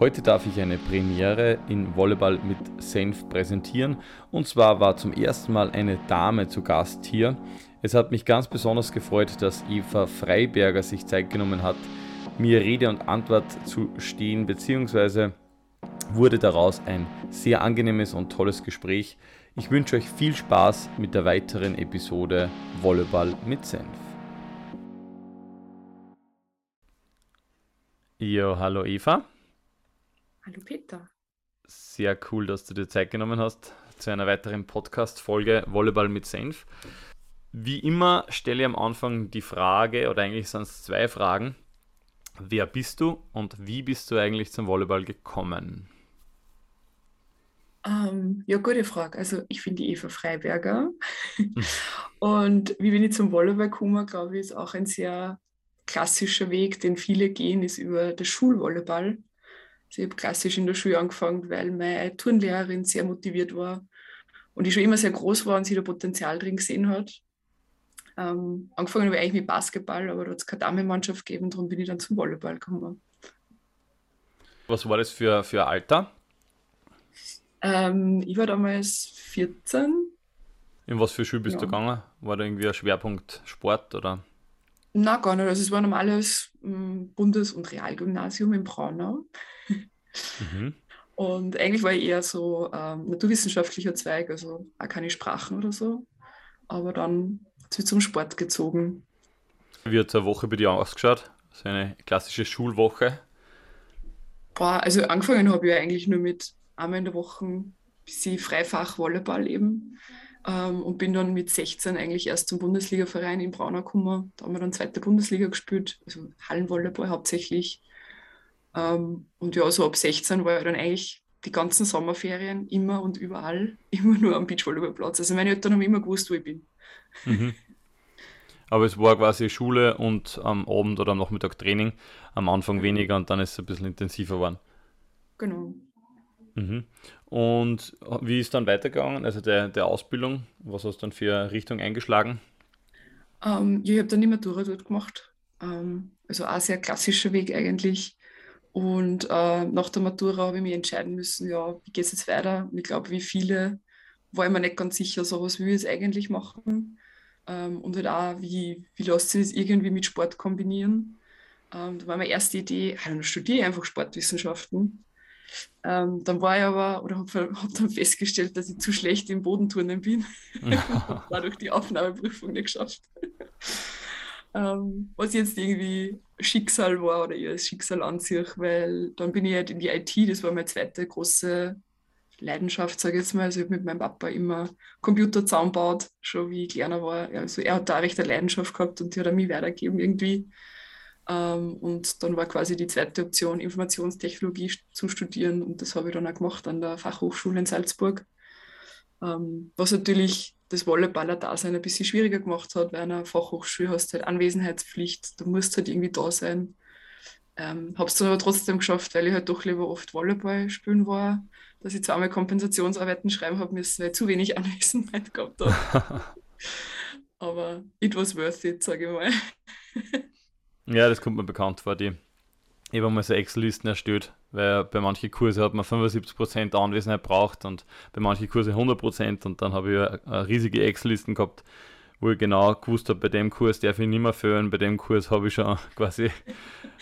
Heute darf ich eine Premiere in Volleyball mit Senf präsentieren. Und zwar war zum ersten Mal eine Dame zu Gast hier. Es hat mich ganz besonders gefreut, dass Eva Freiberger sich Zeit genommen hat, mir Rede und Antwort zu stehen, beziehungsweise wurde daraus ein sehr angenehmes und tolles Gespräch. Ich wünsche euch viel Spaß mit der weiteren Episode Volleyball mit Senf. Jo, hallo Eva. Hallo Peter. Sehr cool, dass du dir Zeit genommen hast zu einer weiteren Podcast-Folge Volleyball mit Senf. Wie immer stelle ich am Anfang die Frage, oder eigentlich sind es zwei Fragen. Wer bist du und wie bist du eigentlich zum Volleyball gekommen? Ähm, ja, gute Frage. Also ich bin die Eva Freiberger und wie bin ich zum Volleyball gekommen, glaube ich, ist auch ein sehr klassischer Weg, den viele gehen, ist über das Schulvolleyball. Also ich habe klassisch in der Schule angefangen, weil meine Turnlehrerin sehr motiviert war und ich schon immer sehr groß war und sie da Potenzial drin gesehen hat. Ähm, angefangen habe ich eigentlich mit Basketball, aber da hat es keine Damenmannschaft gegeben, darum bin ich dann zum Volleyball gekommen. Was war das für, für Alter? Ähm, ich war damals 14. In was für Schule bist ja. du gegangen? War da irgendwie ein Schwerpunkt Sport oder? Na gar nicht. Also es war ein normales ähm, Bundes- und Realgymnasium in Braunau. Mhm. Und eigentlich war ich eher so ähm, naturwissenschaftlicher Zweig, also auch keine Sprachen oder so. Aber dann ist sie zum Sport gezogen. Wie hat eine Woche bei dir ausgeschaut? So eine klassische Schulwoche? Boah, also angefangen habe ich eigentlich nur mit einmal in der Woche bisschen Freifach Volleyball eben. Ähm, und bin dann mit 16 eigentlich erst zum Bundesligaverein in Braunau gekommen. Da haben wir dann zweite Bundesliga gespielt, also Hallenvolleyball hauptsächlich. Ähm, und ja, so ab 16 war ich dann eigentlich die ganzen Sommerferien immer und überall, immer nur am Beachvolleyballplatz. Also meine Eltern haben immer gewusst, wo ich bin. Mhm. Aber es war quasi Schule und am Abend oder am Nachmittag Training, am Anfang weniger und dann ist es ein bisschen intensiver geworden. Genau. Mhm. Und wie ist dann weitergegangen, also der, der Ausbildung? Was hast du dann für Richtung eingeschlagen? Ähm, ich habe dann die Matura dort gemacht. Ähm, also auch sehr klassischer Weg eigentlich. Und äh, nach der Matura habe ich mich entscheiden müssen, ja, wie geht es jetzt weiter? Und ich glaube, wie viele war ich mir nicht ganz sicher, so was will ich jetzt eigentlich machen. Ähm, und halt auch, wie, wie lässt sich das irgendwie mit Sport kombinieren. Ähm, da war meine erste Idee, ah, dann studiere ich einfach Sportwissenschaften. Ähm, dann war ich aber, oder habe hab dann festgestellt, dass ich zu schlecht im Bodenturnen bin. Dadurch die Aufnahmeprüfung nicht geschafft. Ähm, was jetzt irgendwie Schicksal war oder als Schicksal an sich, weil dann bin ich halt in die IT, das war meine zweite große Leidenschaft, sage ich jetzt mal. Also ich habe mit meinem Papa immer Computer zusammengebaut, schon wie ich kleiner war. Also er hat da recht eine Leidenschaft gehabt und die hat er mir weitergegeben irgendwie. Ähm, und dann war quasi die zweite Option, Informationstechnologie zu studieren. Und das habe ich dann auch gemacht an der Fachhochschule in Salzburg. Ähm, was natürlich das Volleyballer-Dasein ein bisschen schwieriger gemacht hat, weil an einer Fachhochschule hast du halt Anwesenheitspflicht, du musst halt irgendwie da sein. Ähm, habe es dann aber trotzdem geschafft, weil ich halt doch lieber oft Volleyball spielen war, dass ich zweimal Kompensationsarbeiten schreiben habe müssen, weil ich zu wenig Anwesenheit gehabt habe. aber it was worth it, sage ich mal. Ja, das kommt mir bekannt vor. Die, ich habe mal so Excel-Listen erstellt, weil bei manchen Kursen hat man 75% Anwesenheit braucht und bei manchen Kursen 100% und dann habe ich eine riesige Excel-Listen gehabt, wo ich genau gewusst habe, bei dem Kurs darf ich nicht mehr führen, bei dem Kurs habe ich schon quasi,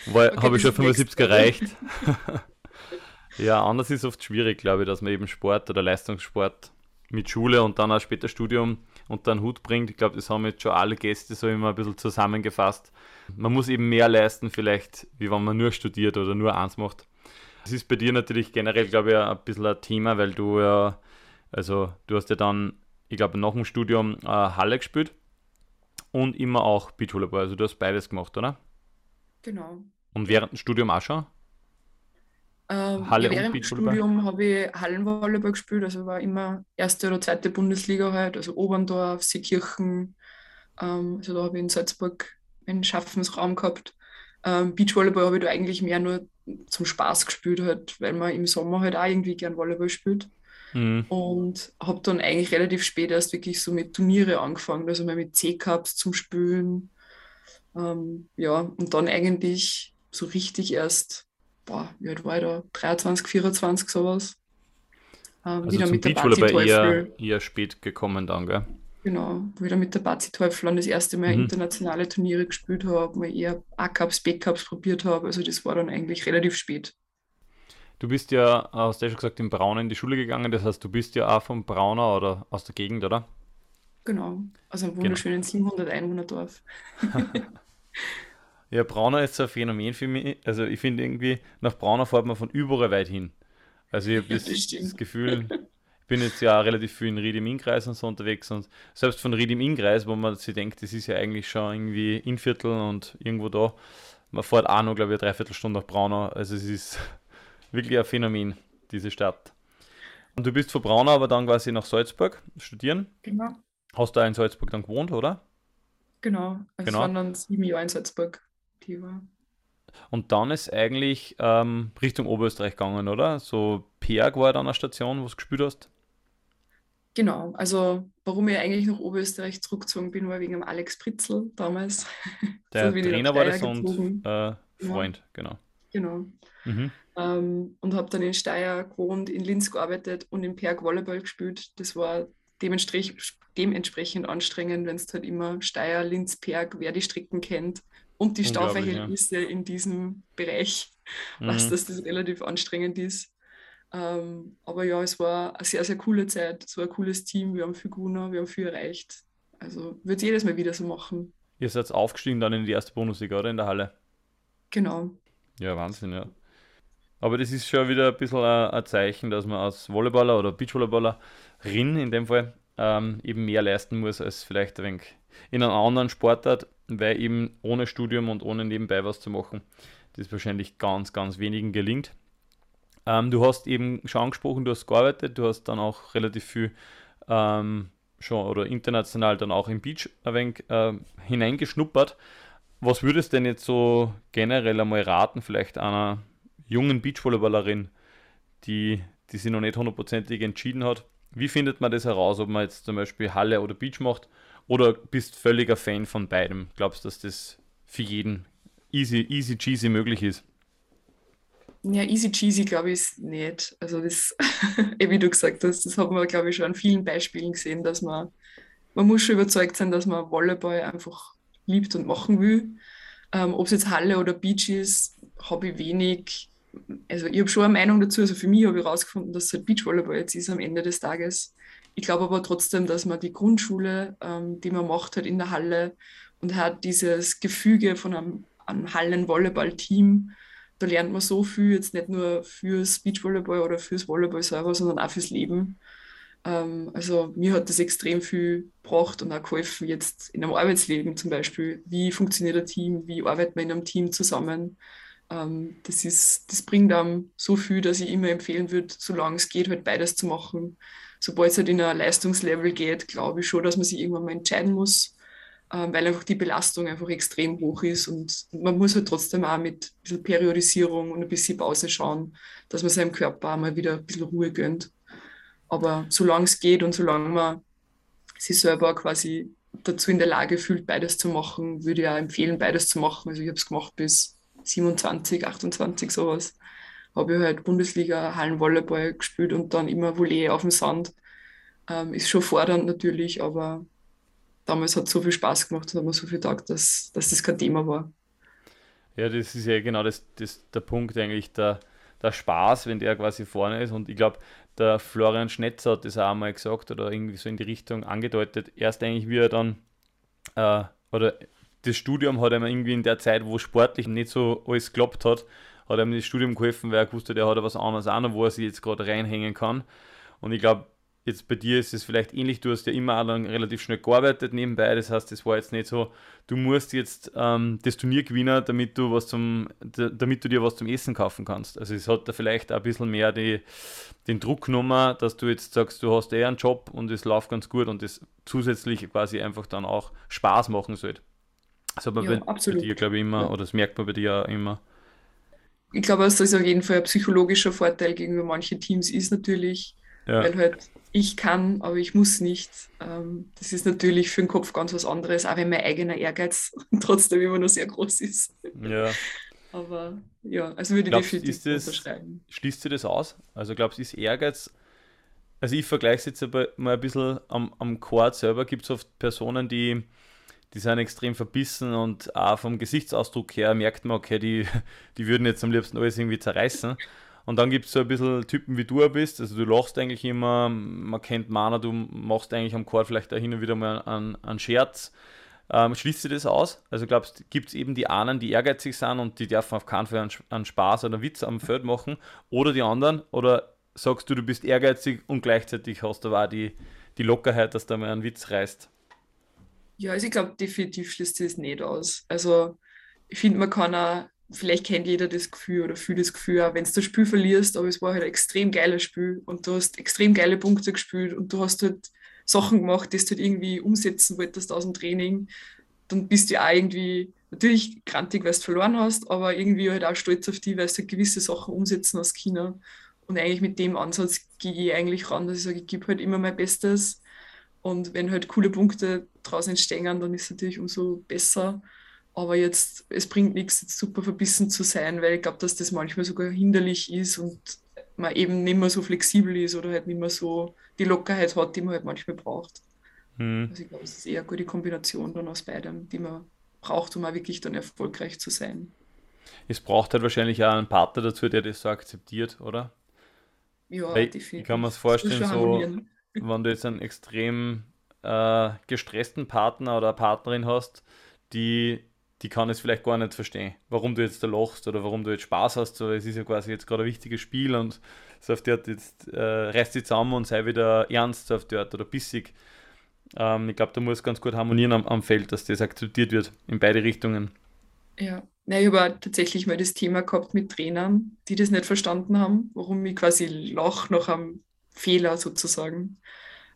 okay, habe ich schon 75 erreicht. ja, anders ist oft schwierig, glaube ich, dass man eben Sport oder Leistungssport mit Schule und dann auch später Studium unter einen Hut bringt. Ich glaube, das haben jetzt schon alle Gäste so immer ein bisschen zusammengefasst. Man muss eben mehr leisten, vielleicht, wie wenn man nur studiert oder nur eins macht. Das ist bei dir natürlich generell, glaube ich, ein bisschen ein Thema, weil du ja, also du hast ja dann, ich glaube, nach dem Studium äh, Halle gespielt und immer auch Beachvolleyball. Also du hast beides gemacht, oder? Genau. Und während dem Studium auch schon? Ähm, Halle ja, während dem Studium habe ich Hallenvolleyball gespielt, also war immer erste oder zweite Bundesliga halt, also Oberndorf, Seekirchen. Ähm, also da habe ich in Salzburg einen Schaffensraum gehabt. Ähm, Beachvolleyball habe ich da eigentlich mehr nur zum Spaß gespielt, halt, weil man im Sommer halt auch irgendwie gern Volleyball spielt. Mhm. Und habe dann eigentlich relativ spät erst wirklich so mit Turniere angefangen, also mal mit C-Cups zum Spielen. Ähm, ja, und dann eigentlich so richtig erst boah, wie alt war ich da? 23, 24, sowas. Ähm, also wieder mit der Beachvolleyball eher, eher spät gekommen dann, gell? Genau, wieder mit der Bazi-Teufel das erste Mal mhm. internationale Turniere gespielt habe, mal eher A-Cups, B-Cups probiert habe. Also das war dann eigentlich relativ spät. Du bist ja, hast du ja schon gesagt, in Braunau in die Schule gegangen, das heißt, du bist ja auch vom Braunau oder aus der Gegend, oder? Genau, also ein wunderschönen genau. 700 Einwohner-Dorf. ja, Braunau ist so ein Phänomen für mich. Also ich finde irgendwie, nach Braunau fährt man von überall weit hin. Also ich habe ja, das, das, Gefühl, ich bin jetzt ja relativ viel in Ried im Innkreis und so unterwegs und selbst von Ried im Innkreis, wo man sich denkt, das ist ja eigentlich schon irgendwie Innviertel und irgendwo da, man fährt auch noch, glaube ich, eine Dreiviertelstunde nach Braunau. Also es ist wirklich ein Phänomen, diese Stadt. Und du bist von Braunau aber dann quasi nach Salzburg studieren. Genau. Hast du auch in Salzburg dann gewohnt, oder? Genau. Also genau. Es waren dann sieben Jahre in Salzburg, die war. Und dann ist eigentlich ähm, Richtung Oberösterreich gegangen, oder? So Perg war dann eine Station, wo du gespielt hast? Genau, also warum ich eigentlich nach Oberösterreich zurückgezogen bin, war wegen dem Alex Pritzel damals. Der so Trainer war das und äh, Freund, ja. genau. Genau. Mhm. Ähm, und habe dann in Steyr gewohnt, in Linz gearbeitet und in Perg Volleyball gespielt. Das war dementsprechend, dementsprechend anstrengend, wenn es halt immer Steyr, Linz, Perg, wer die Strecken kennt und die Stauverhältnisse ja. in diesem Bereich, mhm. was dass das relativ anstrengend ist. Ähm, aber ja, es war eine sehr, sehr coole Zeit. Es war ein cooles Team. Wir haben viel gewonnen, wir haben viel erreicht. Also würde es jedes Mal wieder so machen. Ihr seid aufgestiegen dann in die erste Bundesliga, oder? In der Halle? Genau. Ja, Wahnsinn, ja. Aber das ist schon wieder ein bisschen ein, ein Zeichen, dass man als Volleyballer oder Beachvolleyballerin in dem Fall ähm, eben mehr leisten muss als vielleicht ein wenig in einem anderen Sportart, weil eben ohne Studium und ohne nebenbei was zu machen, das wahrscheinlich ganz, ganz wenigen gelingt. Ähm, du hast eben schon angesprochen, du hast gearbeitet, du hast dann auch relativ viel ähm, schon oder international dann auch im Beach ein wenig äh, hineingeschnuppert. Was würdest du denn jetzt so generell einmal raten, vielleicht einer jungen Beachvolleyballerin, die, die sich noch nicht hundertprozentig entschieden hat? Wie findet man das heraus, ob man jetzt zum Beispiel Halle oder Beach macht? Oder bist völliger Fan von beidem? Glaubst du, dass das für jeden easy, easy cheesy möglich ist? Ja, easy cheesy glaube ich ist nicht. Also das, wie du gesagt hast, das hat man glaube ich schon an vielen Beispielen gesehen, dass man, man muss schon überzeugt sein, dass man Volleyball einfach liebt und machen will. Ähm, Ob es jetzt Halle oder Beach ist, habe ich wenig, also ich habe schon eine Meinung dazu, also für mich habe ich herausgefunden, dass es halt Beachvolleyball jetzt ist am Ende des Tages. Ich glaube aber trotzdem, dass man die Grundschule, ähm, die man macht, halt in der Halle und hat dieses Gefüge von einem, einem Hallen-Volleyball-Team, da lernt man so viel, jetzt nicht nur fürs Beachvolleyball oder fürs Volleyball selber, sondern auch fürs Leben. Ähm, also mir hat das extrem viel gebracht und auch geholfen, jetzt in einem Arbeitsleben zum Beispiel. Wie funktioniert ein Team? Wie arbeitet man in einem Team zusammen? Ähm, das, ist, das bringt einem so viel, dass ich immer empfehlen würde, solange es geht, halt beides zu machen. Sobald es halt in ein Leistungslevel geht, glaube ich schon, dass man sich irgendwann mal entscheiden muss weil einfach die Belastung einfach extrem hoch ist und man muss halt trotzdem auch mit ein bisschen Periodisierung und ein bisschen Pause schauen, dass man seinem Körper auch mal wieder ein bisschen Ruhe gönnt. Aber solange es geht und solange man sich selber quasi dazu in der Lage fühlt, beides zu machen, würde ich auch empfehlen, beides zu machen. Also ich habe es gemacht bis 27, 28 sowas. Habe ich halt Bundesliga, Hallenvolleyball gespielt und dann immer Volley auf dem Sand. Ähm, ist schon fordernd natürlich, aber damals hat so viel Spaß gemacht und hat mir so viel taugt, dass, dass das kein Thema war. Ja, das ist ja genau das, das, der Punkt eigentlich, der, der Spaß, wenn der quasi vorne ist. Und ich glaube, der Florian Schnetzer hat das auch einmal gesagt oder irgendwie so in die Richtung angedeutet. Erst eigentlich, wie er dann, äh, oder das Studium hat ihm irgendwie in der Zeit, wo sportlich nicht so alles geklappt hat, hat ihm das Studium geholfen, weil er wusste, der hat was anderes noch, wo er sich jetzt gerade reinhängen kann. Und ich glaube, Jetzt bei dir ist es vielleicht ähnlich, du hast ja immer auch dann relativ schnell gearbeitet nebenbei, das heißt, es war jetzt nicht so, du musst jetzt ähm, das Turnier gewinnen, damit du was zum, damit du dir was zum Essen kaufen kannst. Also es hat da vielleicht auch ein bisschen mehr die, den Druck genommen, dass du jetzt sagst, du hast eher einen Job und es läuft ganz gut und das zusätzlich quasi einfach dann auch Spaß machen sollte. Das hat man ja, bei, bei, dir, glaube ich, immer, ja. oder das merkt man bei dir auch immer. Ich glaube, dass das auf jeden Fall ein psychologischer Vorteil gegenüber manchen Teams ist natürlich, ja. weil halt ich kann, aber ich muss nicht. Ähm, das ist natürlich für den Kopf ganz was anderes, auch wenn mein eigener Ehrgeiz trotzdem immer noch sehr groß ist. Ja, Aber ja, also würde glaubst, ich definitiv das, unterschreiben. Schließt du das aus? Also glaubst du, ist Ehrgeiz also ich vergleiche es jetzt aber mal ein bisschen am, am Chord selber. Gibt es oft Personen, die, die sind extrem verbissen und auch vom Gesichtsausdruck her merkt man, okay, die, die würden jetzt am liebsten alles irgendwie zerreißen. Und dann gibt es so ein bisschen Typen, wie du bist. Also du lachst eigentlich immer, man kennt Mana, du machst eigentlich am Chord vielleicht auch hin und wieder mal einen, einen Scherz. Ähm, schließt du das aus? Also glaubst du, gibt es eben die einen, die ehrgeizig sind und die dürfen auf keinen Fall einen, einen Spaß oder einen Witz am Feld machen? Oder die anderen? Oder sagst du, du bist ehrgeizig und gleichzeitig hast du aber auch die, die Lockerheit, dass du mal einen Witz reißt? Ja, also ich glaube, definitiv schließt das nicht aus. Also ich finde, man kann auch, vielleicht kennt jeder das Gefühl oder fühlt das Gefühl, auch wenn du das Spiel verlierst, aber es war halt ein extrem geiles Spiel und du hast extrem geile Punkte gespielt und du hast halt Sachen gemacht, die du halt irgendwie umsetzen wolltest aus dem Training, dann bist du auch irgendwie natürlich grantig, weil du verloren hast, aber irgendwie halt auch stolz auf die, weil du halt gewisse Sachen umsetzen aus China. Und eigentlich mit dem Ansatz gehe ich eigentlich ran, dass ich sage, ich gebe halt immer mein Bestes. Und wenn halt coole Punkte draußen entstehen, dann ist es natürlich umso besser. Aber jetzt, es bringt nichts, jetzt super verbissen zu sein, weil ich glaube, dass das manchmal sogar hinderlich ist und man eben nicht mehr so flexibel ist oder halt nicht mehr so die Lockerheit hat, die man halt manchmal braucht. Mhm. Also ich glaube, es ist eher eine gute Kombination dann aus beidem, die man braucht, um auch wirklich dann erfolgreich zu sein. Es braucht halt wahrscheinlich auch einen Partner dazu, der das so akzeptiert, oder? Ja, Weil definitiv. Ich kann mir das vorstellen, so, wenn du jetzt einen extrem äh, gestressten Partner oder Partnerin hast, die, die kann es vielleicht gar nicht verstehen, warum du jetzt da lachst oder warum du jetzt Spaß hast. So, es ist ja quasi jetzt gerade ein wichtiges Spiel und so auf die Art jetzt äh, reißt dich zusammen und sei wieder ernst auf die Art oder bissig. Ähm, ich glaube, da muss ganz gut harmonieren am, am Feld, dass das akzeptiert wird in beide Richtungen. Ja, ja, ich habe tatsächlich mal das Thema gehabt mit Trainern, die das nicht verstanden haben, warum ich quasi lach nach einem Fehler sozusagen.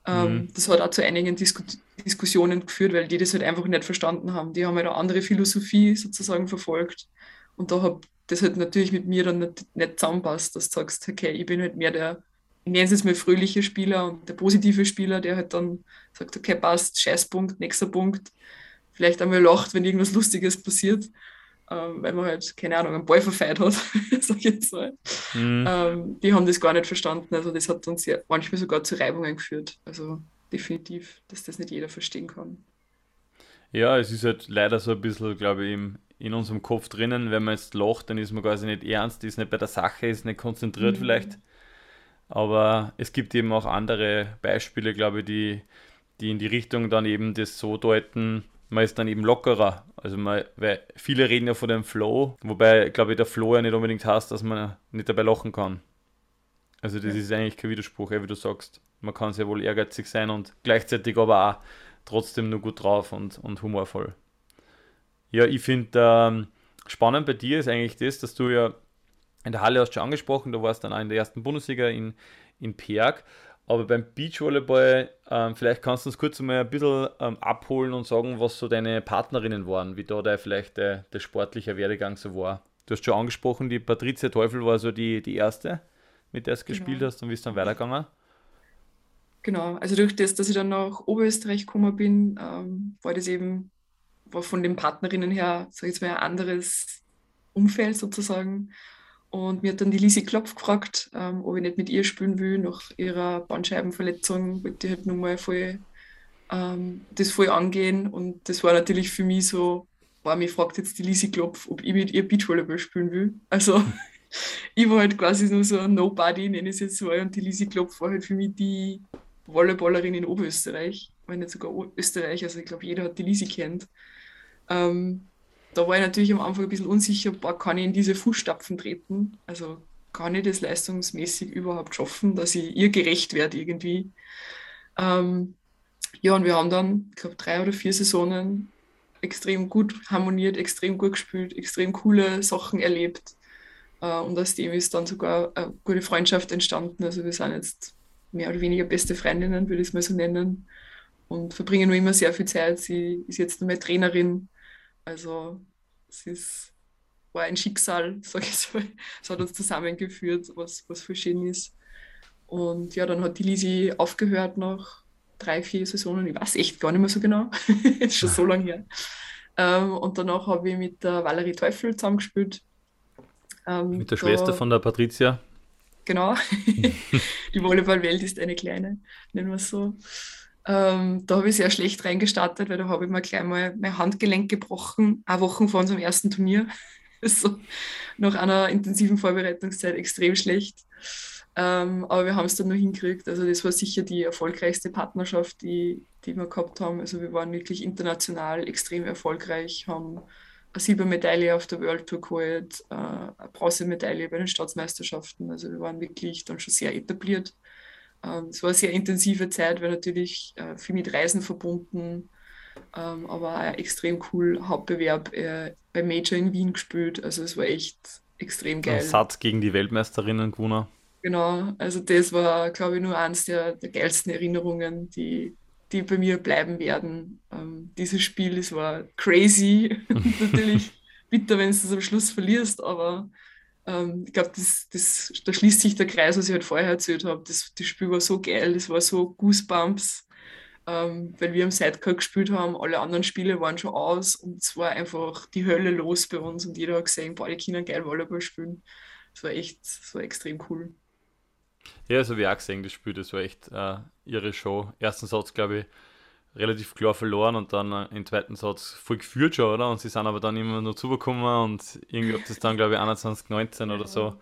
Ähm, mhm. Das hat auch zu einigen Disku Diskussionen geführt, weil die das halt einfach nicht verstanden haben. Die haben halt eine andere Philosophie sozusagen verfolgt. Und da hat das halt natürlich mit mir dann nicht, nicht zusammenpasst, dass du sagst, okay, ich bin halt mehr der, ich nenne es jetzt mal fröhliche Spieler und der positive Spieler, der halt dann sagt, okay, passt, Scheißpunkt, nächster Punkt. Vielleicht einmal lacht, wenn irgendwas Lustiges passiert ähm, weil man halt, keine Ahnung, einen Ball verfeiert hat, sag ich jetzt mal. Mhm. Ähm, die haben das gar nicht verstanden. Also das hat uns ja manchmal sogar zu Reibungen geführt. Also definitiv, dass das nicht jeder verstehen kann. Ja, es ist halt leider so ein bisschen, glaube ich, im, in unserem Kopf drinnen, wenn man jetzt lacht, dann ist man quasi nicht ernst, ist nicht bei der Sache, ist nicht konzentriert mhm. vielleicht. Aber es gibt eben auch andere Beispiele, glaube ich, die, die in die Richtung dann eben das so deuten, man ist dann eben lockerer. Also man, weil viele reden ja von dem Flow, wobei, glaube ich, der Flow ja nicht unbedingt heißt, dass man nicht dabei lachen kann. Also das ja. ist eigentlich kein Widerspruch, wie du sagst. Man kann sehr wohl ehrgeizig sein und gleichzeitig aber auch trotzdem nur gut drauf und, und humorvoll. Ja, ich finde ähm, spannend bei dir ist eigentlich das, dass du ja in der Halle hast du schon angesprochen, du warst dann auch in der ersten Bundesliga in, in Perg aber beim Beachvolleyball, ähm, vielleicht kannst du uns kurz mal ein bisschen ähm, abholen und sagen, was so deine Partnerinnen waren, wie da der vielleicht der, der sportliche Werdegang so war. Du hast schon angesprochen, die Patricia Teufel war so die, die erste, mit der du genau. gespielt hast und wie ist dann weitergegangen? Genau, also durch das, dass ich dann nach Oberösterreich gekommen bin, ähm, war das eben war von den Partnerinnen her, ich jetzt mal, ein anderes Umfeld sozusagen. Und mir hat dann die Lisi Klopf gefragt, ähm, ob ich nicht mit ihr spielen will. Nach ihrer Bandscheibenverletzung wollte ich halt nur mal voll, ähm, das voll angehen. Und das war natürlich für mich so, boah, mich fragt jetzt die Lisi Klopf, ob ich mit ihr Beachvolleyball spielen will. Also ich war halt quasi nur so ein Nobody, nenne ich es jetzt mal. Und die Lisi Klopf war halt für mich die Volleyballerin in Oberösterreich, wenn nicht sogar Österreich. Also ich glaube, jeder hat die Lisi kennt. Ähm, da war ich natürlich am Anfang ein bisschen unsicher, boah, kann ich in diese Fußstapfen treten? Also kann ich das leistungsmäßig überhaupt schaffen, dass ich ihr gerecht werde irgendwie? Ähm, ja, und wir haben dann, ich glaube, drei oder vier Saisonen extrem gut harmoniert, extrem gut gespielt, extrem coole Sachen erlebt. Äh, und aus dem ist dann sogar eine gute Freundschaft entstanden. Also wir sind jetzt mehr oder weniger beste Freundinnen, würde ich es mal so nennen. Und verbringen nur immer sehr viel Zeit. Sie ist jetzt nur mehr Trainerin also es ist, war ein Schicksal, sage ich so. Es hat uns zusammengeführt, was, was für schön ist. Und ja, dann hat die Lisi aufgehört nach drei, vier Saisonen. Ich weiß echt gar nicht mehr so genau. ist schon so lange her. Ähm, und danach habe ich mit der Valerie Teufel zusammengespielt. Ähm, Mit der da- Schwester von der Patricia. Genau. Die Volleyballwelt ist eine kleine, nennen wir es so. Ähm, da habe ich sehr schlecht reingestartet, weil da habe ich mir gleich mal mein Handgelenk gebrochen, eine Woche vor unserem ersten Turnier. So, nach einer intensiven Vorbereitungszeit extrem schlecht. Ähm, aber wir haben es dann nur hingekriegt. Also das war sicher die erfolgreichste Partnerschaft, die, die wir gehabt haben. Also wir waren wirklich international extrem erfolgreich, haben eine Silbermedaille auf der World Tour geholt, äh, eine Bronzemedaille bei den Staatsmeisterschaften. Also wir waren wirklich dann schon sehr etabliert. Ähm, es war eine sehr intensive Zeit, weil natürlich äh, viel mit Reisen verbunden, ähm, aber auch extrem cool. Hauptbewerb äh, bei Major in Wien gespielt. Also es war echt extrem Ein geil. Satz gegen die Weltmeisterinnen gewonnen. Genau, also das war, glaube ich, nur eines der, der geilsten Erinnerungen, die, die bei mir bleiben werden. Ähm, dieses Spiel, es war crazy natürlich bitter, wenn du es am Schluss verlierst, aber ähm, ich glaube, das, das, da schließt sich der Kreis, was ich halt vorher erzählt habe. Das, das Spiel war so geil, das war so Goosebumps, ähm, weil wir am Sidecar gespielt haben, alle anderen Spiele waren schon aus und es war einfach die Hölle los bei uns und jeder hat gesehen, boah, die Kinder geil Volleyball spielen. Das war echt, war extrem cool. Ja, also wie auch gesehen, das Spiel, das war echt äh, ihre Show. Ersten Satz, glaube ich, relativ klar verloren und dann äh, im zweiten Satz voll geführt schon, oder? Und sie sind aber dann immer noch zugekommen und irgendwie ob das dann, glaube ich, 21, 19 oder so.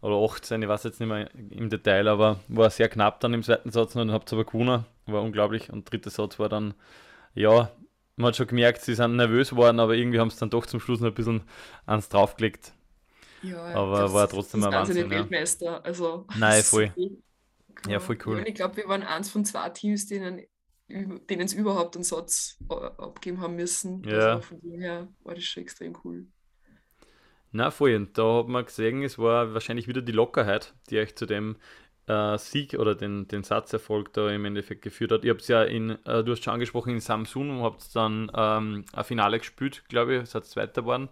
Oder 18, ich weiß jetzt nicht mehr im Detail, aber war sehr knapp dann im zweiten Satz und dann habt ihr aber gewonnen. War unglaublich. Und dritter Satz war dann, ja, man hat schon gemerkt, sie sind nervös geworden, aber irgendwie haben sie dann doch zum Schluss noch ein bisschen ans draufgelegt. Ja, Aber war trotzdem ein Wahnsinn, ja. Weltmeister. Also, Nein, voll. Ja, voll cool. Und ich glaube, wir waren eins von zwei Teams, denen denen es überhaupt einen Satz abgeben haben müssen. Ja. Also von dem her war das schon extrem cool. Na, voll. Und da hat man gesehen, es war wahrscheinlich wieder die Lockerheit, die euch zu dem äh, Sieg oder den, den Satzerfolg da im Endeffekt geführt hat. Ihr habt ja in, äh, du hast schon angesprochen, in Samsung habt dann ähm, ein Finale gespielt, glaube ich, seid Zweiter geworden.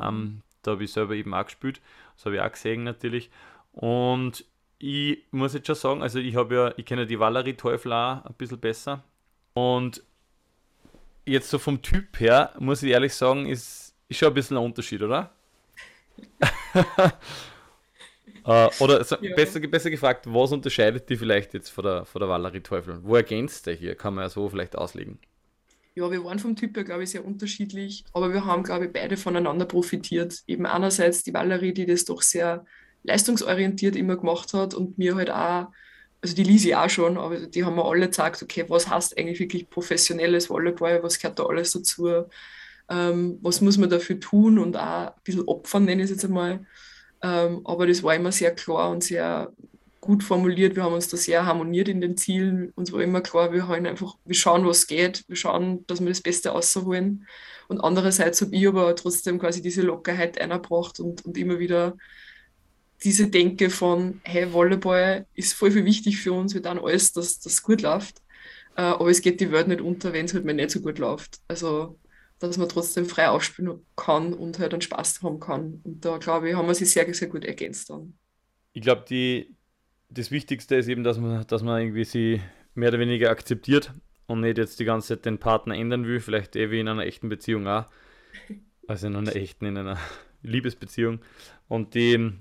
Ähm, da habe ich selber eben auch gespielt. Das habe ich auch gesehen natürlich. Und ich muss jetzt schon sagen, also ich habe ja, ich kenne ja die Valerie Teufel auch ein bisschen besser. Und jetzt so vom Typ her, muss ich ehrlich sagen, ist, ist schon ein bisschen ein Unterschied, oder? äh, oder so, Ja. besser, besser gefragt, was unterscheidet die vielleicht jetzt von der, von der Valerie Teufel? Wo ergänzt der hier? Kann man ja so vielleicht auslegen. Ja, wir waren vom Typ her, glaube ich, sehr unterschiedlich, aber wir haben, glaube ich, beide voneinander profitiert. Eben einerseits die Valerie, die das doch sehr leistungsorientiert immer gemacht hat und mir halt auch, also die Lisi auch schon, aber die haben mir alle gesagt, okay, was heißt eigentlich wirklich professionelles Volleyball, was gehört da alles dazu, ähm, was muss man dafür tun und auch ein bisschen opfern, nenne ich es jetzt einmal. Ähm, aber das war immer sehr klar und sehr gut formuliert. Wir haben uns da sehr harmoniert in den Zielen. Uns war immer klar, wir haben einfach, wir schauen, was geht, wir schauen, dass wir das Beste rausholen. Und andererseits habe ich aber trotzdem quasi diese Lockerheit eingebracht und, und immer wieder diese Denke von, hey, Volleyball ist voll viel wichtig für uns, wir tun alles, dass das gut läuft. Äh, aber es geht die Welt nicht unter, wenn es halt mal nicht so gut läuft. Also, dass man trotzdem frei aufspielen kann und halt einen Spaß haben kann. Und da, glaube ich, haben wir sich sehr, sehr gut ergänzt dann. Ich glaube, die, das Wichtigste ist eben, dass man, dass man irgendwie sie mehr oder weniger akzeptiert und nicht jetzt die ganze Zeit den Partner ändern will, vielleicht eh wie in einer echten Beziehung auch. Also in einer echten, in einer Liebesbeziehung. Und die,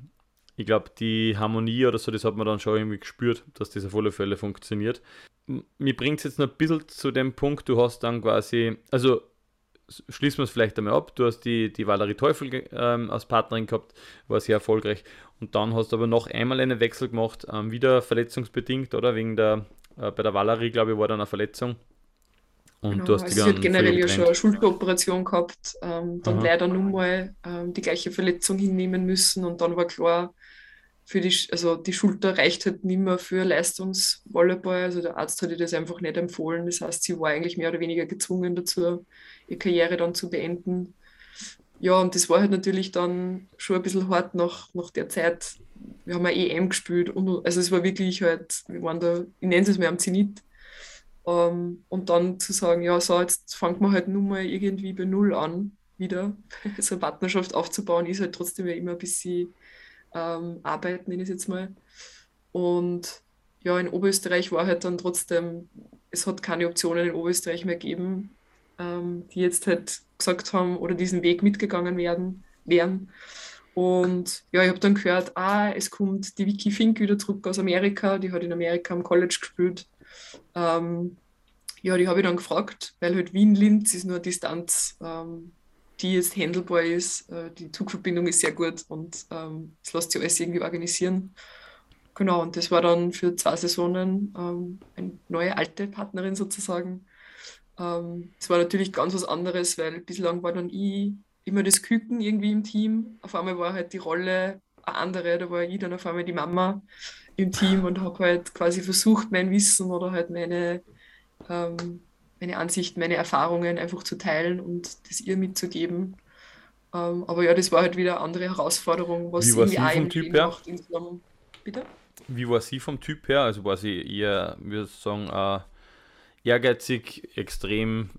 ich glaube, die Harmonie oder so, das hat man dann schon irgendwie gespürt, dass das auf alle Fälle funktioniert. Mir bringt es jetzt noch ein bisschen zu dem Punkt, du hast dann quasi, also schließen wir es vielleicht einmal ab, du hast die, die Valerie Teufel ähm, als Partnerin gehabt, war sehr erfolgreich und dann hast du aber noch einmal einen Wechsel gemacht, ähm, wieder verletzungsbedingt, oder? Wegen der, äh, bei der Valerie, glaube ich, war dann eine Verletzung. Und Genau, du hast also sie hat generell ja schon eine Schulteroperation gehabt, ähm, dann Aha. leider nun mal ähm, die gleiche Verletzung hinnehmen müssen und dann war klar, für die, also die Schulter reicht halt nicht mehr für Leistungsvolleyball. Also der Arzt hat ihr das einfach nicht empfohlen. Das heißt, sie war eigentlich mehr oder weniger gezwungen dazu, ihre Karriere dann zu beenden. Ja, und das war halt natürlich dann schon ein bisschen hart nach, nach der Zeit. Wir haben eine EM gespielt und also es war wirklich halt, wir waren da, ich nenne es mal am Zenit. Ähm, und dann zu sagen, ja, so, jetzt fangen wir halt nur mal irgendwie bei Null an, wieder. So eine Partnerschaft aufzubauen, ist halt trotzdem ja immer ein bisschen ähm, Arbeit, nenne ich es jetzt mal. Und ja, in Oberösterreich war halt dann trotzdem, es hat keine Optionen in Oberösterreich mehr gegeben, ähm, die jetzt halt gesagt haben oder diesen Weg mitgegangen werden, wären. Und ja, ich habe dann gehört, ah, es kommt die Vicky Fink wieder zurück aus Amerika, die hat in Amerika am College gespielt. Ähm, ja, die habe ich dann gefragt, weil halt Wien-Linz ist nur eine Distanz, ähm, die jetzt handelbar ist. Äh, die Zugverbindung ist sehr gut und ähm, es lässt sich alles irgendwie organisieren. Genau, und das war dann für zwei Saisonen ähm, eine neue alte Partnerin sozusagen. Ähm, es war natürlich ganz was anderes, weil bislang war dann ich immer das Küken irgendwie im Team. Auf einmal war halt die Rolle eine andere, da war ich dann auf einmal die Mama im Team und habe halt quasi versucht, mein Wissen oder halt meine, ähm, meine Ansichten, meine Erfahrungen einfach zu teilen und das ihr mitzugeben. Ähm, aber ja, das war halt wieder eine andere Herausforderung, was Wie war sie vom Typ her? Bitte? Wie war sie vom Typ her? Also war sie eher, würde ich sagen, äh, ehrgeizig, extrem